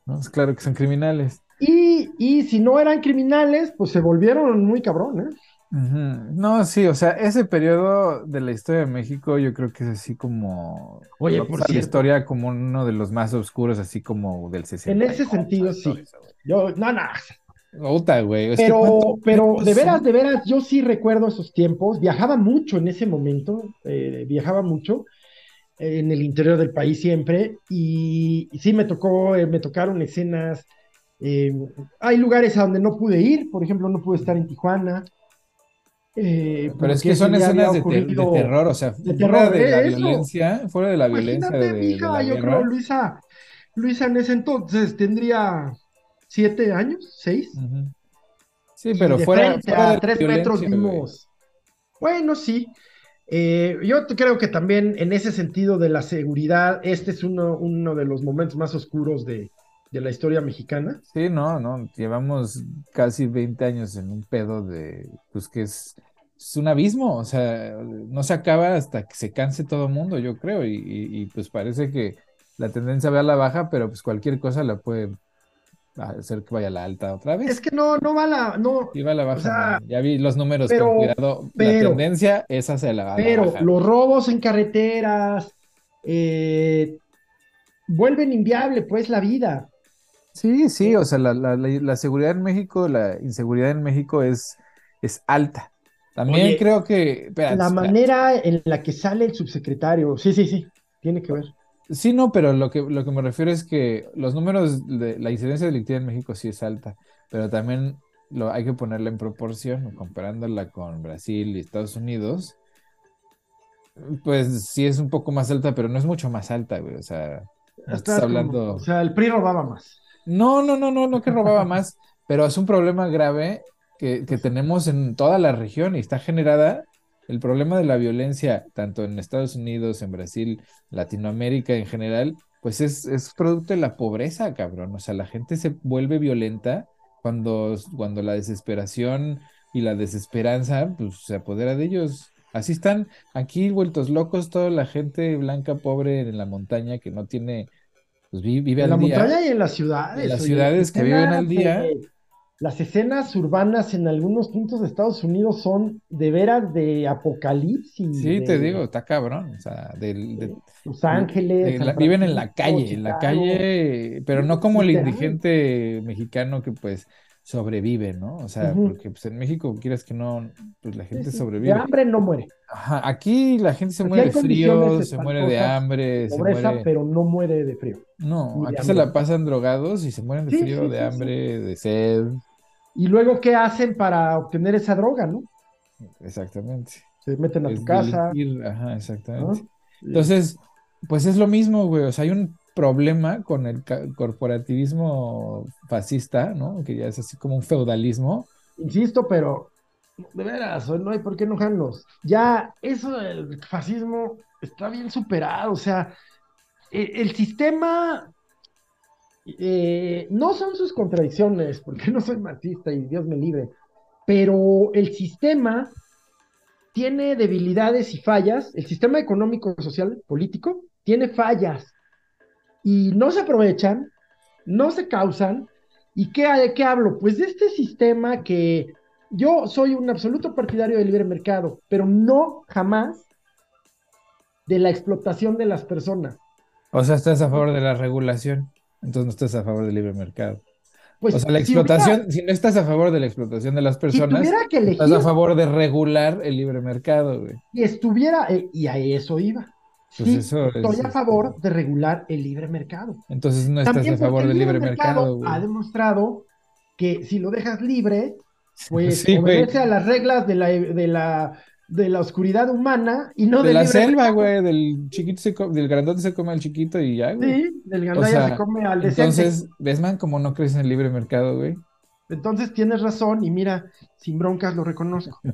¿no? Es claro que son criminales. Y, si no eran criminales, pues se volvieron muy cabrón, ¿eh? No, sí, o sea, ese periodo de la historia de México yo creo que es así como... Oye, por la historia como uno de los más oscuros, así como del 60. En ese sentido, sí. yo, no, no. güey. pero, pero de veras, de veras, yo sí recuerdo esos tiempos. Viajaba mucho en ese momento, eh, viajaba mucho en el interior del país siempre. Y, sí me tocó, eh, me tocaron escenas eh, hay lugares a donde no pude ir, por ejemplo, no pude estar en Tijuana. Eh, Pero es que son escenas de, terror, o sea, fuera de la violencia, fuera de la violencia de, yo creo Luisa, Luisa en ese entonces tendría siete años, seis. Sí, pero fuera, a tres metros vimos. Bueno, sí. Eh, yo creo que también en ese sentido de la seguridad, este es uno, uno de los momentos más oscuros de, de la historia mexicana. Sí, no, no, llevamos casi 20 años en un pedo de, pues que es, es un abismo, o sea, no se acaba hasta que se canse todo el mundo, yo creo, y, pues parece que la tendencia va a la baja, pero pues cualquier cosa la puede hacer que vaya a la alta otra vez. Es que no, no va a la, no. Y va a la baja, ya vi los números con cuidado, la tendencia es hacia la baja. Pero los robos en carreteras, eh, vuelven inviable pues la vida. Sí, sí, o sea, la, seguridad en México, la inseguridad en México es, es alta. También creo que... la manera en la que sale el subsecretario, sí, sí, sí, tiene que ver. Sí, no, pero lo que, lo que me refiero es que los números de la incidencia delictiva en México sí es alta, pero también lo, hay que ponerla en proporción, comparándola con Brasil y Estados Unidos, pues sí es un poco más alta, pero no es mucho más alta, güey, o sea, estás hablando... o sea, el PRI robaba más. No, no, no, no, no que robaba más, pero es un problema grave que, que, tenemos en toda la región y está generada el problema de la violencia, tanto en Estados Unidos, en Brasil, Latinoamérica en general, pues es, es producto de la pobreza, cabrón. O sea, la gente se vuelve violenta cuando, cuando la desesperación y la desesperanza, pues se apodera de ellos. Así están aquí vueltos locos toda la gente blanca, pobre en la montaña que no tiene pues vive, en la montaña y en las ciudades. En las ciudades que viven al día. las escenas urbanas en algunos puntos de Estados Unidos son de veras de apocalipsis. Sí, te digo, está cabrón. O sea, de, Los Ángeles. viven en la calle, en la calle, pero no como el indigente mexicano que pues sobrevive, ¿no? O sea, porque pues en México, quieras que no, pues la gente sobrevive. De hambre no muere. Ajá, aquí la gente se muere de frío, se muere de hambre, pobreza, se muere... pero no muere de frío. No, aquí se la pasan drogados y se mueren de frío, de hambre, de sed. Y luego, ¿qué hacen para obtener esa droga, no? Exactamente. Se meten a tu casa. Ajá, exactamente. Entonces, pues es lo mismo, güey. O sea, hay un problema con el corporativismo fascista, ¿no? Que ya es así como un feudalismo. Insisto, pero de veras, no hay por qué enojarnos. Ya eso del fascismo está bien superado, o sea, e, el, sistema eh, no son sus contradicciones, porque no soy marxista y Dios me libre, pero el sistema tiene debilidades y fallas, el sistema económico, social, político, tiene fallas y no se aprovechan, no se causan. ¿Y qué, de qué hablo? Pues de este sistema que yo soy un absoluto partidario del libre mercado, pero no jamás de la explotación de las personas. O sea, estás a favor de la regulación, entonces no estás a favor del libre mercado. Pues, o sea, la si hubiera- explotación, si no estás a favor de la explotación de las personas, que estás a favor de regular el libre mercado, güey. y estuviera, eh, y a eso iba. Pues sí, eso es, estoy a este, favor de regular el libre mercado. Entonces no estás También a favor del el libre mercado, güey. ha demostrado que si lo dejas libre, pues Sí, güey. obedece a las reglas de la, de la, de la oscuridad humana y no De del la libre selva, mercado. güey, del chiquito se del grandote se come al chiquito y ya, güey. Sí, del O gandaya sea, se come al decente. entonces, ¿ves, man, cómo no crees en el libre mercado, güey? Entonces tienes razón y mira, sin broncas lo reconozco,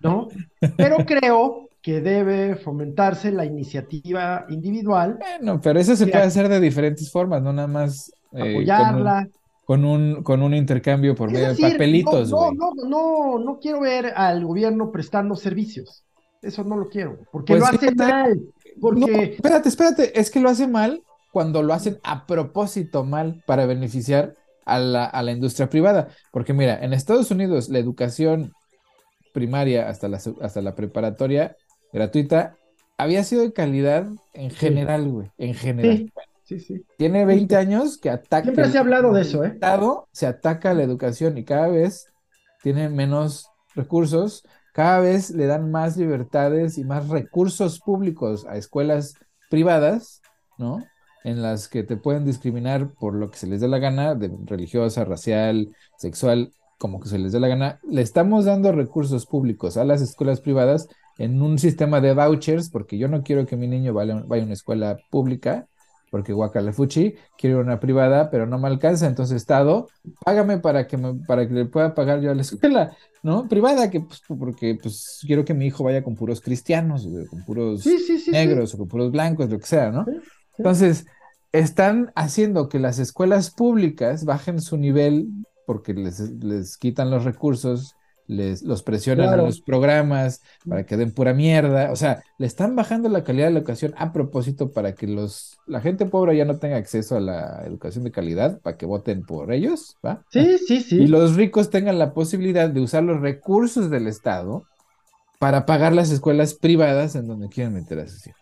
¿no? Pero creo que debe fomentarse la iniciativa individual, Bueno, pero eso se puede hacer de diferentes formas, no nada más eh, apoyarla. con un, con un, con un intercambio por Es medio de papelitos, no, no, no, no, no quiero ver al gobierno prestando servicios. Eso no lo quiero, porque Pues lo hace mal. No, Porque espérate, espérate, es que lo hace mal cuando lo hacen a propósito mal para beneficiar a la, a la industria privada. Porque mira, en Estados Unidos la educación primaria hasta la, hasta la preparatoria gratuita había sido de calidad en general, güey, en general. sí, sí, sí. Tiene 20 años que ataca. Siempre se ha hablado de eso, ¿eh? Estado se ataca a la educación y cada vez tiene menos recursos, cada vez le dan más libertades y más recursos públicos a escuelas privadas, ¿no? En las que te pueden discriminar por lo que se les dé la gana, de religiosa, racial, sexual, como que se les dé la gana. Le estamos dando recursos públicos a las escuelas privadas en un sistema de vouchers, porque yo no quiero que mi niño vaya, vaya a una escuela pública, porque guacalefuchi, quiero una privada, pero no me alcanza, entonces Estado, págame para que me, para que le pueda pagar yo a la escuela, ¿no? Privada, que pues, porque pues quiero que mi hijo vaya con puros cristianos, con puros Sí, sí, sí, sí. negros o con puros blancos, lo que sea, ¿no? Entonces, están haciendo que las escuelas públicas bajen su nivel porque les, les quitan los recursos, les los presionan Claro. en los programas para que den pura mierda. O sea, le están bajando la calidad de la educación a propósito para que los, la gente pobre ya no tenga acceso a la educación de calidad, para que voten por ellos, ¿va? Sí, sí, sí. Y los ricos tengan la posibilidad de usar los recursos del Estado para pagar las escuelas privadas en donde quieren meter a sus hijos.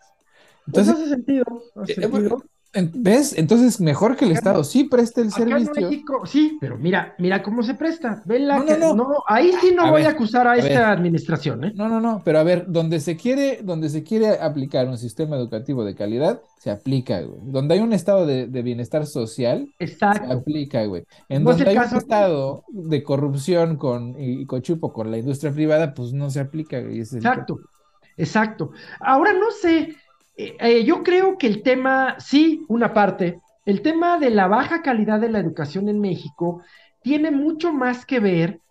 Pues Entonces, hace sentido. hace eh, sentido. en- ¿ves? Entonces, mejor que el Acá Estado sí preste el Acá en servicio. México, sí, pero mira, mira cómo se presta. Vela No, no, que- no. no, ahí sí no A voy ver, a acusar a, a esta ver. administración, ¿eh? No, no, no, pero a ver, donde se quiere, donde se quiere aplicar un sistema educativo de calidad, se aplica, güey. Donde hay un estado de, de bienestar social, se aplica, güey. En donde hay caso un estado de corrupción con, y, y cochupo con la industria privada, pues no se aplica, güey. Exacto, exacto. Ahora no sé, eh, eh, yo creo que el tema, sí, una parte, el tema de la baja calidad de la educación en México tiene mucho más que ver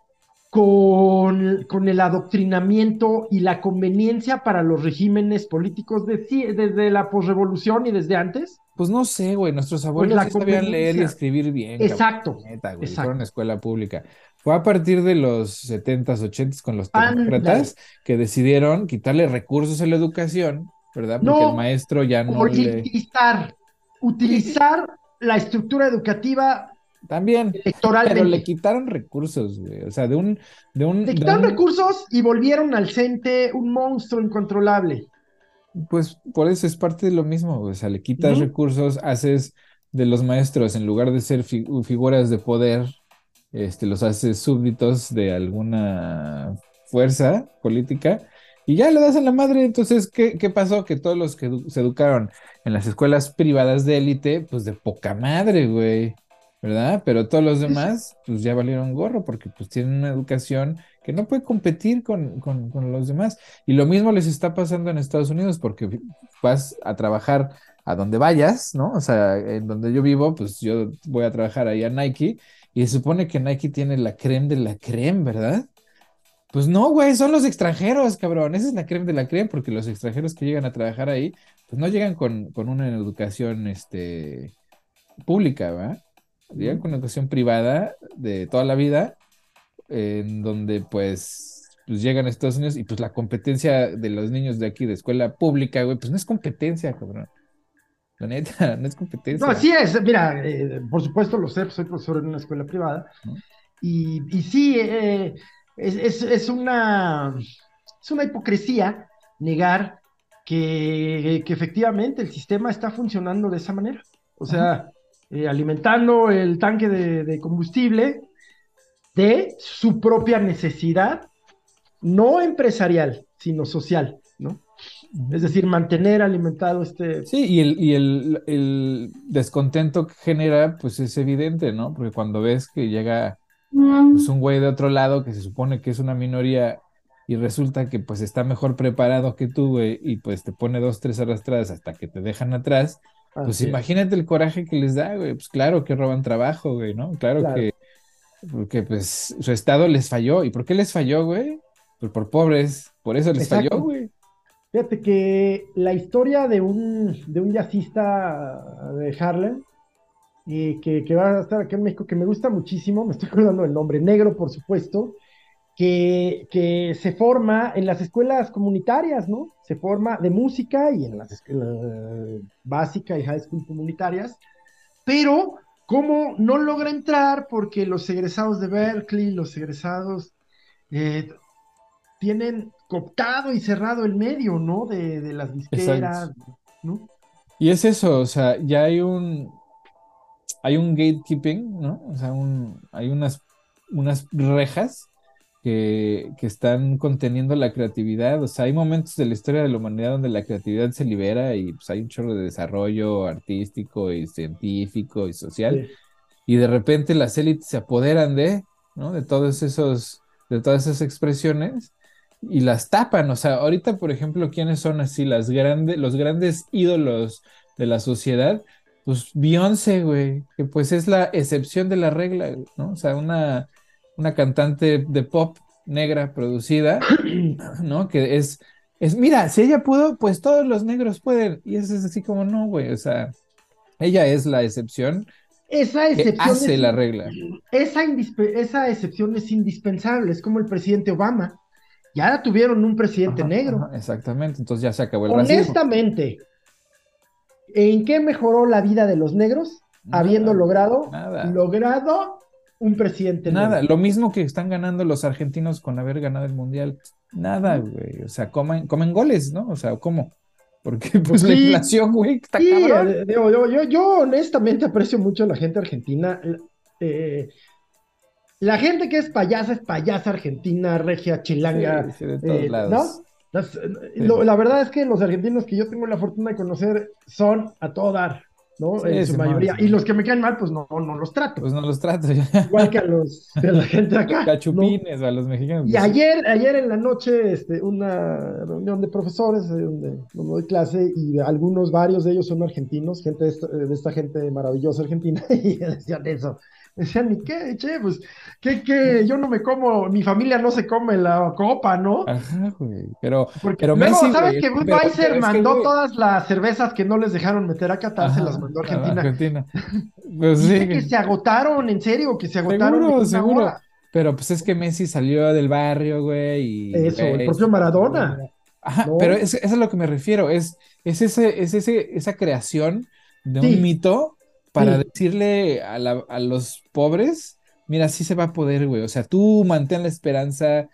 con, con el adoctrinamiento y la conveniencia para los regímenes políticos de desde la posrevolución y desde antes. Pues no sé, güey, nuestros abuelos la sí sabían leer y escribir bien, Exacto, cabrón, neta, güey, exacto. fueron a escuela pública. Fue a partir de los 70s, 80s con los Ándale. tecnócratas que decidieron quitarle recursos a la educación, ¿verdad? Porque No, el maestro ya no le... utilizar, utilizar la estructura educativa También, pero le quitaron recursos, güey. O sea, de un... De un, Le quitaron un- recursos y volvieron al CENTE un monstruo incontrolable. Pues por eso es parte de lo mismo. O sea, le quitas recursos, haces de los maestros, en lugar de ser fi- figuras de poder, este, los haces súbditos de alguna fuerza política y ya le das a la madre. Entonces, ¿qué, qué pasó? Que todos los que se educaron en las escuelas privadas de élite, pues de poca madre, güey, ¿verdad? Pero todos los demás, pues ya valieron gorro porque pues tienen una educación que no puede competir con, con, con los demás. Y lo mismo les está pasando en Estados Unidos porque vas a trabajar a donde vayas, ¿no? O sea, en donde yo vivo, pues yo voy a trabajar ahí a Nike y se supone que Nike tiene la creme de la creme, ¿verdad? Pues no, güey, son los extranjeros, cabrón. Esa es la creme de la creme porque los extranjeros que llegan a trabajar ahí, pues no llegan con, con una educación, este, pública, ¿va? Llegan con educación privada de toda la vida, en donde pues, pues llegan a Estados Unidos y pues la competencia de los niños de aquí de escuela pública, güey, pues no es competencia, cabrón. La neta, no es competencia. No, así es. Mira, eh, por supuesto lo sé, pues, soy profesor en una escuela privada. ¿no? Y, y sí, eh, es, es- es una, es una hipocresía negar que, que efectivamente el sistema está funcionando de esa manera. O sea, eh, alimentando el tanque de, combustible de su propia necesidad, no empresarial, sino social, ¿no? Es decir, mantener alimentado este... Sí, y, el, y el, descontento que genera, pues es evidente, ¿no? Porque cuando ves que llega pues, un güey de otro lado que se supone que es una minoría y resulta que pues está mejor preparado que tú, güey, y pues te pone dos, tres arrastradas hasta que te dejan atrás, pues imagínate el coraje que les da, güey, pues claro que roban trabajo, güey, ¿no? Claro, que, porque pues su estado les falló, ¿y por qué les falló, güey? Pues por pobres, por eso les falló, güey. Fíjate que la historia de un, de un jazzista de Harlem, que, que, va a estar aquí en México, que me gusta muchísimo, me estoy acordando del nombre, negro por supuesto, que, se forma en las escuelas comunitarias, ¿no? Se forma de música y en las escuelas básica y high school comunitarias, pero ¿cómo no logra entrar? Porque los egresados de Berkeley, los egresados eh, tienen cooptado y cerrado el medio, ¿no? De, de las disqueras, ¿no? Y es eso, o sea, ya hay un, hay un gatekeeping, ¿no? O sea, un, hay unas, unas rejas que, están conteniendo la creatividad. O sea, hay momentos de la historia de la humanidad donde la creatividad se libera y pues hay un chorro de desarrollo artístico y científico y social. Y de repente las élites se apoderan de, ¿no? De todos esos, de todas esas expresiones y las tapan. O sea, ahorita, por ejemplo, ¿quiénes son así las grandes, los grandes ídolos de la sociedad? Pues Beyoncé, güey, que pues es la excepción de la regla, ¿no? O sea, una, una cantante de pop negra producida, ¿no? Que es, es, mira, si ella pudo, pues todos los negros pueden. Y eso es así como, no, güey, o sea, ella es la excepción. Esa excepción hace la regla. Esa, esa excepción es indispensable, es como el presidente Obama. Ya tuvieron un presidente negro. exactamente, entonces ya se acabó el Honestamente, ¿en qué mejoró la vida de los negros? habiendo logrado, logrado un presidente. Nada, lo mismo que están ganando los argentinos con haber ganado el mundial. Nada, güey. O sea, comen, comen goles, ¿no? O sea, ¿cómo? Porque pues, la inflación, güey, está sí, eh, yo, yo, yo, honestamente aprecio mucho a la gente argentina. Eh, la gente que es payasa es payasa argentina, regia, chilanga. Sí, de todos eh, lados. ¿no? La verdad es que los argentinos que yo tengo la fortuna de conocer son a todo dar. ¿no? en su mayoría. y los que me caen mal, pues no, no los trato. Pues no los trato. Igual que a los a la gente de acá. Cachupines, a los mexicanos. Y pues ayer, ayer en la noche, este, una reunión de profesores eh, donde, doy clase y algunos, varios de ellos son argentinos, gente de esta, de esta gente maravillosa argentina, y decían eso. Decían, ¿y qué, che? Pues, ¿qué, qué? Yo no me como, mi familia no se come la copa, ¿no? Ajá, güey. Pero, Porque pero luego, ¿sabes que Budweiser mandó todas las cervezas que no les dejaron meter a Qatar, se las mandó a Argentina? Argentina. Pues sí. que se agotaron, en serio, que se agotaron. Seguro, seguro. Pero pues es que Messi salió del barrio, güey. Y, eso, el propio Maradona. Ajá, pero es, eso es a lo que me refiero. Es, es, ese, es ese, esa creación de un mito para decirle a, los pobres, mira, sí se va a poder, güey. O sea, tú mantén la esperanza,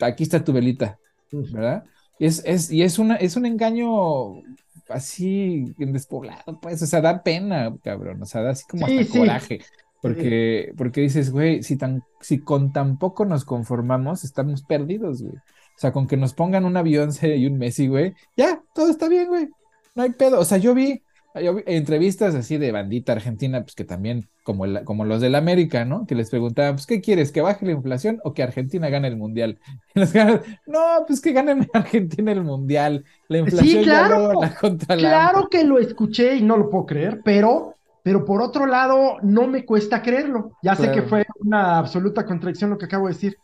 aquí está tu velita, ¿verdad? Es, es, y es, una, es un engaño así en despoblado, pues, o sea, da pena, cabrón, o sea, da así como hasta coraje. Porque, porque dices, güey, si, tan, si con tan poco nos conformamos, estamos perdidos, güey. O sea, con que nos pongan un avión y un Messi, güey, ya, todo está bien, güey. No hay pedo. O sea, yo vi, entrevistas así de bandita argentina, pues que también, como, como los del América, ¿no? Que les preguntaban, pues, ¿qué quieres? ¿Que baje la inflación o que Argentina gane el mundial? no, pues que gane Argentina el mundial. La inflación sí, claro, la contra Claro que lo escuché y no lo puedo creer, pero, pero por otro lado, no me cuesta creerlo. Ya sé que fue una absoluta contradicción lo que acabo de decir.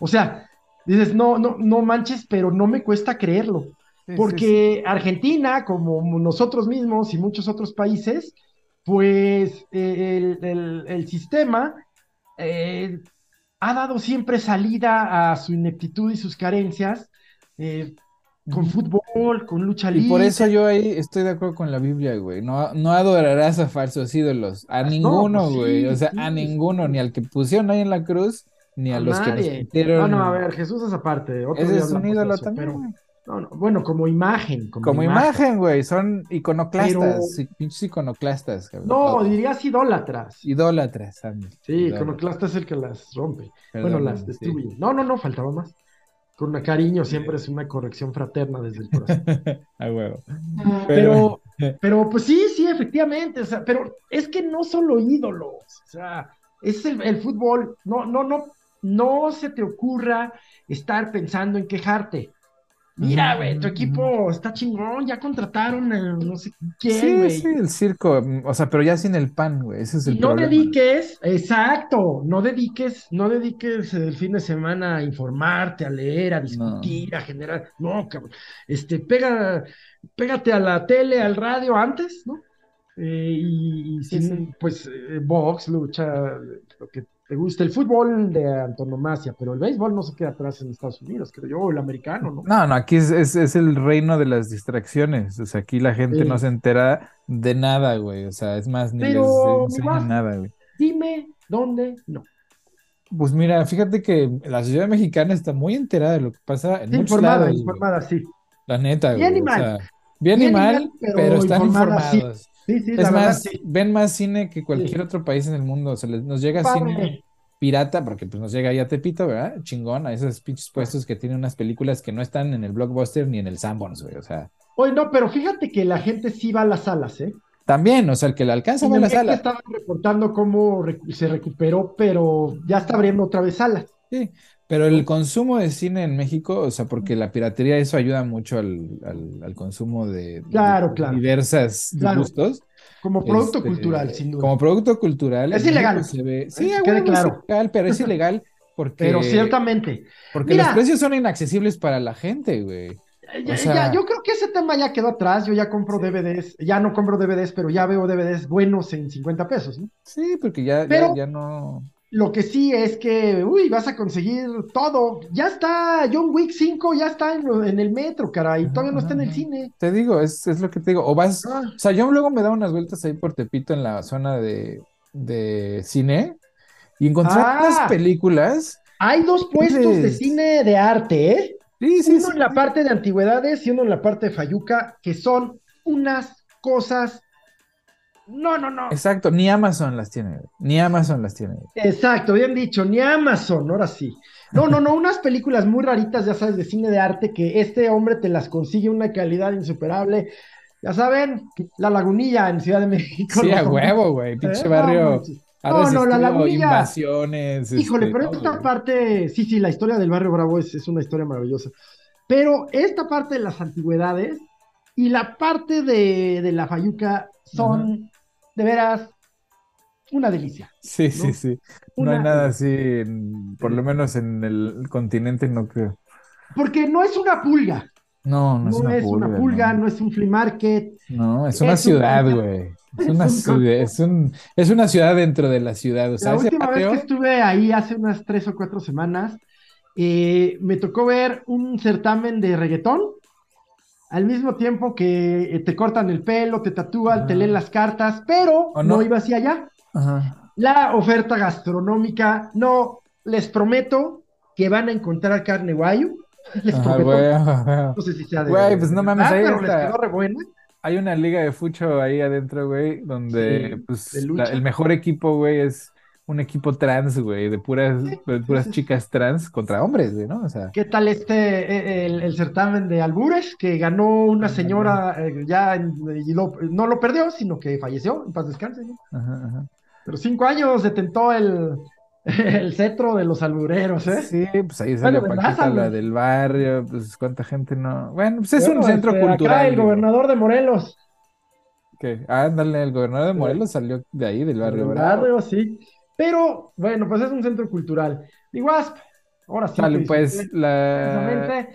O sea, dices, no, no, no manches, pero no me cuesta creerlo. Porque Argentina, como nosotros mismos y muchos otros países, pues eh, el, sistema eh, ha dado siempre salida a su ineptitud y sus carencias eh, con fútbol, con lucha libre. Y por eso yo ahí estoy de acuerdo con la Biblia, güey. No, no adorarás a falsos ídolos, a ninguno, pues güey. o sea, a ninguno, ni al que pusieron ahí en la cruz, ni a, los que nos metieron. No, no, a ver, Jesús es aparte. Ese es un ídolo también, No, no, bueno, como imagen. Como, Como imagen, güey, son iconoclastas, pinches iconoclastas, cabrón. No, Todos. dirías idólatras. Idólatras, Andy. Sí, Idólatras. iconoclasta es el que las rompe. bueno, las sí. destruye. No, no, no, faltaba más. Con cariño siempre es una corrección fraterna desde el corazón. A huevo. Pero, pero pues sí, sí, efectivamente. O sea, pero es que no solo ídolos. O sea, es el, el fútbol. No, no, no, no se te ocurra estar pensando en quejarte. Mira, Ujú, güey, tu equipo está chingón, ya contrataron a no sé quién, Sí, güey. sí, el circo, mm, o sea, pero ya sin el pan, güey, ese es el Y no problema. dediques, exacto, no dediques, no dediques el fin de semana a informarte, a leer, a discutir, a generar, no, cabrón, este, pega, pégate a la tele, al radio antes, ¿no? Eh, y, y Sí, sin, sí. pues, eh, box, lucha, lo que te guste, el fútbol de antonomasia, pero el béisbol no se queda atrás en Estados Unidos, creo yo, el americano, ¿no? No, no, aquí es, es, es el reino de las distracciones. O sea, aquí la gente Sí. no se entera de nada, güey. O sea, es más, ni les Pero, más- nada, güey. Dime dónde no. Pues mira, fíjate que la sociedad mexicana está muy enterada de lo que pasa en Sí, muchos informada, lados, informada, sí. La neta, Bien güey. y O mal. sea, bien y Bien y mal, mal, pero pero están informada, sí. Sí, sí, Es la verdad, más, sí. ven más cine que cualquier otro país en el mundo. O sea, les- nos llega Padre. cine pirata, porque pues nos llega ahí a Tepito, ¿verdad? Chingón, a esos pinches puestos que tienen unas películas que no están en el Blockbuster ni en el Sanborns, güey. O sea, Oye, no, pero fíjate que la gente sí va a las salas, ¿eh? también, o sea, el que le alcanza va a la Cinemex sala. estaban reportando cómo se recuperó, pero ya está abriendo otra vez salas. Sí, pero el consumo de cine en México, o sea, porque la piratería, eso ayuda mucho al, al- al consumo de, de Claro, claro. diversas Claro. gustos. Como producto Este, cultural, sin duda. Como producto cultural. Es ilegal. se ve- Que Sí, quede es claro. ilegal, pero es ilegal porque, Pero ciertamente. porque Mira. los precios son inaccesibles para la gente, güey. Ya- O sea- ya- yo creo que ese tema ya quedó atrás. Yo ya compro DVDs, ya no compro DVDs, pero ya veo DVDs buenos en 50 pesos, ¿no? Sí, porque ya, ya- ya no. Lo que sí es que, uy, vas a conseguir todo. Ya está, John Wick 5 ya está en, el metro, caray. Todavía no está en el cine. Te digo, es, es lo que te digo. O vas, Ah. o sea, yo luego me da unas vueltas ahí por Tepito en la zona de, de cine y encontrar Ah. unas películas. Hay dos puestos de cine de arte, ¿eh? Sí, sí, Uno sí. en la parte de antigüedades y uno en la parte de Fayuca, que son unas cosas. No, no, no. Exacto, ni Amazon las tiene, ni Amazon las tiene. Exacto, bien dicho, ni Amazon, ahora sí. No, no, no, unas películas muy raritas, ya sabes, de cine de arte, que este hombre te las consigue una calidad insuperable. Ya saben, La Lagunilla en Ciudad de México. Sí, a huevo, güey. Pinche ¿Eh? No barrio ha No, no, la Lagunilla. invasiones. Híjole, este, pero esta parte, sí, sí, la historia del barrio Bravo es, es una historia maravillosa. Pero esta parte de las antigüedades y la parte de, de la Fayuca son de veras una delicia. Sí, sí, ¿no? sí. No Una- hay nada así, en- por lo menos en el continente, no creo. Porque no es una pulga, No, no no es una es una pulga, pulga, no. no es un flea market. No, es una Es un ciudad, güey. Es Es una un concepto. es un, es una ciudad dentro de la ciudad. O sea, La última vez que estuve ahí hace unas tres o cuatro semanas, eh, me tocó ver un certamen de reggaetón. Al mismo tiempo que eh, te cortan el pelo, te tatúan, te leen las cartas, pero ¿O no no? iba hacia allá. Ajá. La oferta gastronómica, no, les prometo que van a encontrar carne guayu. Les Ajá, prometo. No sé si sea de. Güey, pues no mames, Ah, ahí pero les quedó re buena. Hay una liga de fucho ahí adentro, güey, donde Sí, pues la- el mejor equipo, güey, es un equipo trans, güey, de puras, de puras chicas trans contra hombres, güey, ¿no? O sea, ¿Qué tal este, eh, el, el certamen de Albures, que ganó una señora eh, ya en- y lo- no lo perdió, sino que falleció, en paz descanse, ¿no? ajá, ajá. Pero cinco años detentó el, el cetro de los albureros, ¿eh? Sí, pues ahí salió Bueno, Paquita, ¿verdad, la del barrio, pues cuánta gente no. Bueno, pues es un centro este, acá cultural. el gobernador de Morelos. que- ándale, el gobernador de Morelos salió de ahí, del barrio El Bravo. barrio, sí. Pero, bueno, pues es un centro cultural. Y Wasp, ahora sí. Que pues, la,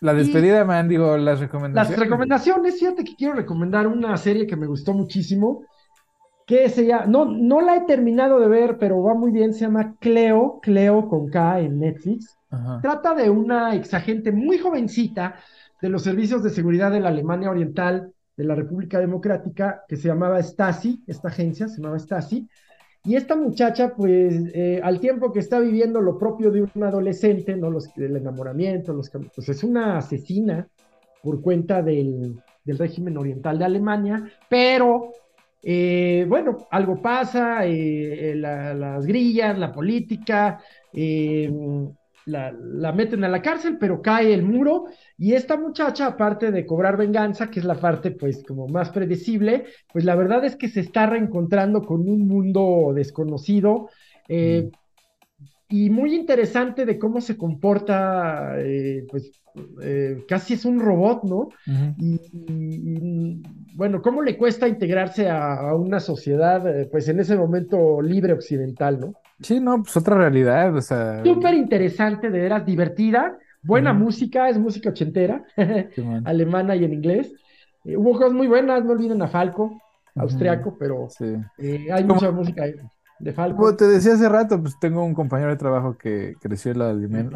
la despedida, man, digo, las Las recomendaciones. recomendaciones, fíjate que quiero recomendar una serie que me gustó muchísimo, que se llama, no, no la he terminado de ver, pero va muy bien, se llama Cleo, Cleo con K en Netflix. Ajá. Trata de una exagente muy jovencita de los servicios de seguridad de la Alemania Oriental de la República Democrática, que se llamaba Stasi, esta agencia se llamaba Stasi, Y esta muchacha, pues, eh, al tiempo que está viviendo lo propio de un adolescente, ¿no? Los, el enamoramiento, los, pues es una asesina por cuenta del, del régimen oriental de Alemania, pero eh, bueno, algo pasa, eh, eh, las grillas, la política, la, meten a la cárcel, pero cae el muro y esta muchacha, aparte de cobrar venganza, que es la parte pues como más predecible, pues la verdad es que se está reencontrando con un mundo desconocido. Mm. Y muy interesante de cómo se comporta, pues eh, casi es un robot, ¿no? y, bueno, ¿cómo le cuesta integrarse a, una sociedad, eh, pues en ese momento libre occidental, ¿no? Sí, no, pues otra realidad, o sea. Súper interesante, de veras, divertida, buena música, es música ochentera, alemana y en inglés. Eh, hubo cosas muy buenas, no olviden a Falco, austriaco, pero hay mucha música de. Como te decía hace rato, pues tengo un compañero de trabajo que creció en la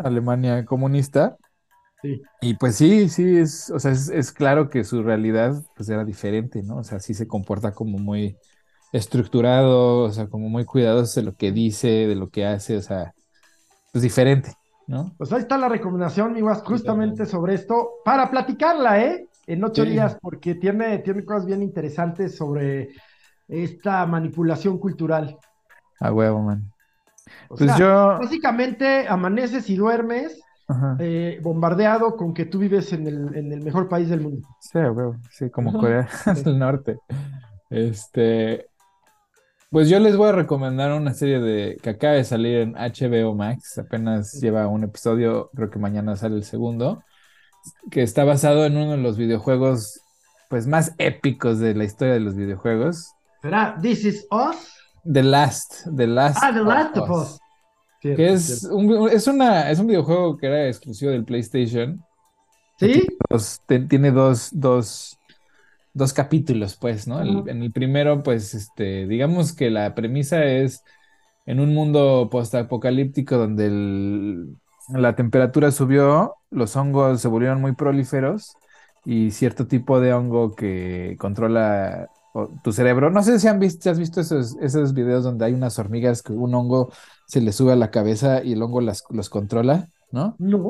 Alemania comunista y pues sí, sí, es, o sea, es, claro que su realidad pues era diferente, ¿no? O sea, sí se comporta como muy estructurado, o sea, como muy cuidadoso de lo que dice, de lo que hace, o sea, pues diferente, ¿no? Pues ahí está la recomendación, igual justamente sobre esto, para platicarla, ¿eh? En ocho días, porque tiene, tiene cosas bien interesantes sobre esta manipulación cultural. A huevo, man. pues yo. Básicamente amaneces y duermes eh, bombardeado con que tú vives en el, en el mejor país del mundo. Sí, sí, como Corea del Norte. Este, pues yo les voy a recomendar una serie de que acaba de salir en HBO Max, apenas lleva un episodio, creo que mañana sale el segundo, que está basado en uno de los videojuegos pues más épicos de la historia de los videojuegos. ¿Será This Is Us? The Last, The Last. Ah, The Last of Us que es un, es, una, es un videojuego que era exclusivo del PlayStation. ¿Sí? tiene dos, dos, dos capítulos, pues, ¿no? en el primero, pues, este, digamos que la premisa es en un mundo postapocalíptico donde la temperatura subió, los hongos se volvieron muy prolíferos y cierto tipo de hongo que controla tu cerebro. No sé si han visto, si has visto esos, esos videos donde hay unas hormigas que un hongo se le sube a la cabeza y el hongo las, los controla, ¿no? No.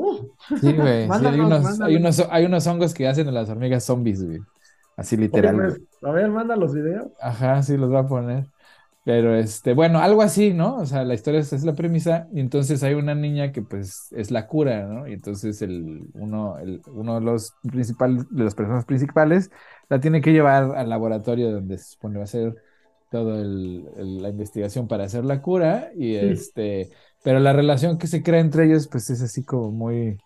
Sí, güey. hay, unos, hay, unos, hay, unos, hongos que hacen a las hormigas zombies, güey. Así literal. Pues, a ver, manda los videos. Ajá, sí, los va a poner. Pero este, bueno, algo así, ¿no? O sea, la historia es, es la premisa, y entonces hay una niña que pues es la cura, ¿no? Y entonces el, uno, el, uno de los principales, de las personas principales, la tiene que llevar al laboratorio donde se supone va a ser toda la investigación para hacer la cura y este, pero la relación que se crea entre ellos pues es así como muy,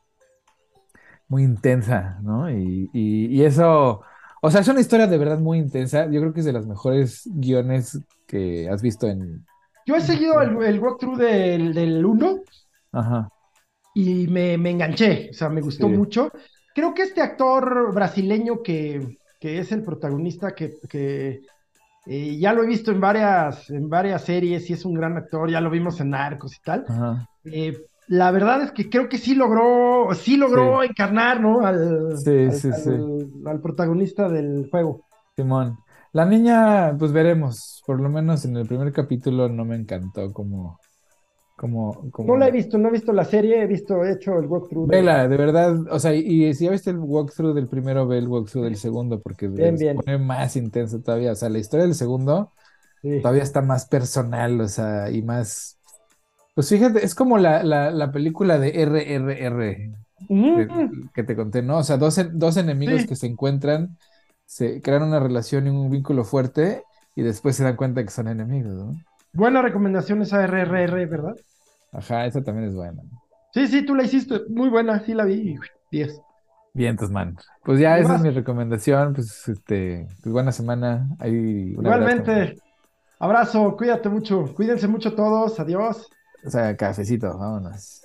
muy intensa, ¿no? Y, y, eso, o sea, es una historia de verdad muy intensa, yo creo que es de las mejores guiones que has visto en... Yo he seguido el, el walkthrough del, del 1 Ajá. y me, me, enganché, o sea, me gustó mucho. Creo que este actor brasileño que, que es el protagonista que, que eh, ya lo he visto en varias, en varias series y es un gran actor, ya lo vimos en Narcos y tal. Eh, la verdad es que creo que sí logró, sí logró encarnar, ¿no? Al, al, protagonista del juego. Simón. La niña, pues veremos. Por lo menos en el primer capítulo no me encantó como, como, No la he visto, no he visto la serie, he visto, he hecho el walkthrough. Vela, de verdad, o sea, y, si ya viste el walkthrough del primero, ve el walkthrough del segundo, porque se pone más intenso todavía. O sea, la historia del segundo todavía está más personal, o sea, y más. Pues fíjate, es como la, la, película de RRR mm. que, te conté, ¿no? O sea, dos, dos enemigos que se encuentran, se crean una relación y un vínculo fuerte, y después se dan cuenta que son enemigos, ¿no? Buena recomendación esa RRR, ¿verdad? Ajá, esa también es buena. Sí, sí, tú la hiciste. Muy buena, sí la vi. 10. Bien, man. Pues ya esa es mi recomendación. Pues, este, pues buena semana. Igualmente. Abrazo, cuídate mucho. Cuídense mucho todos. Adiós. O sea, cafecito, vámonos.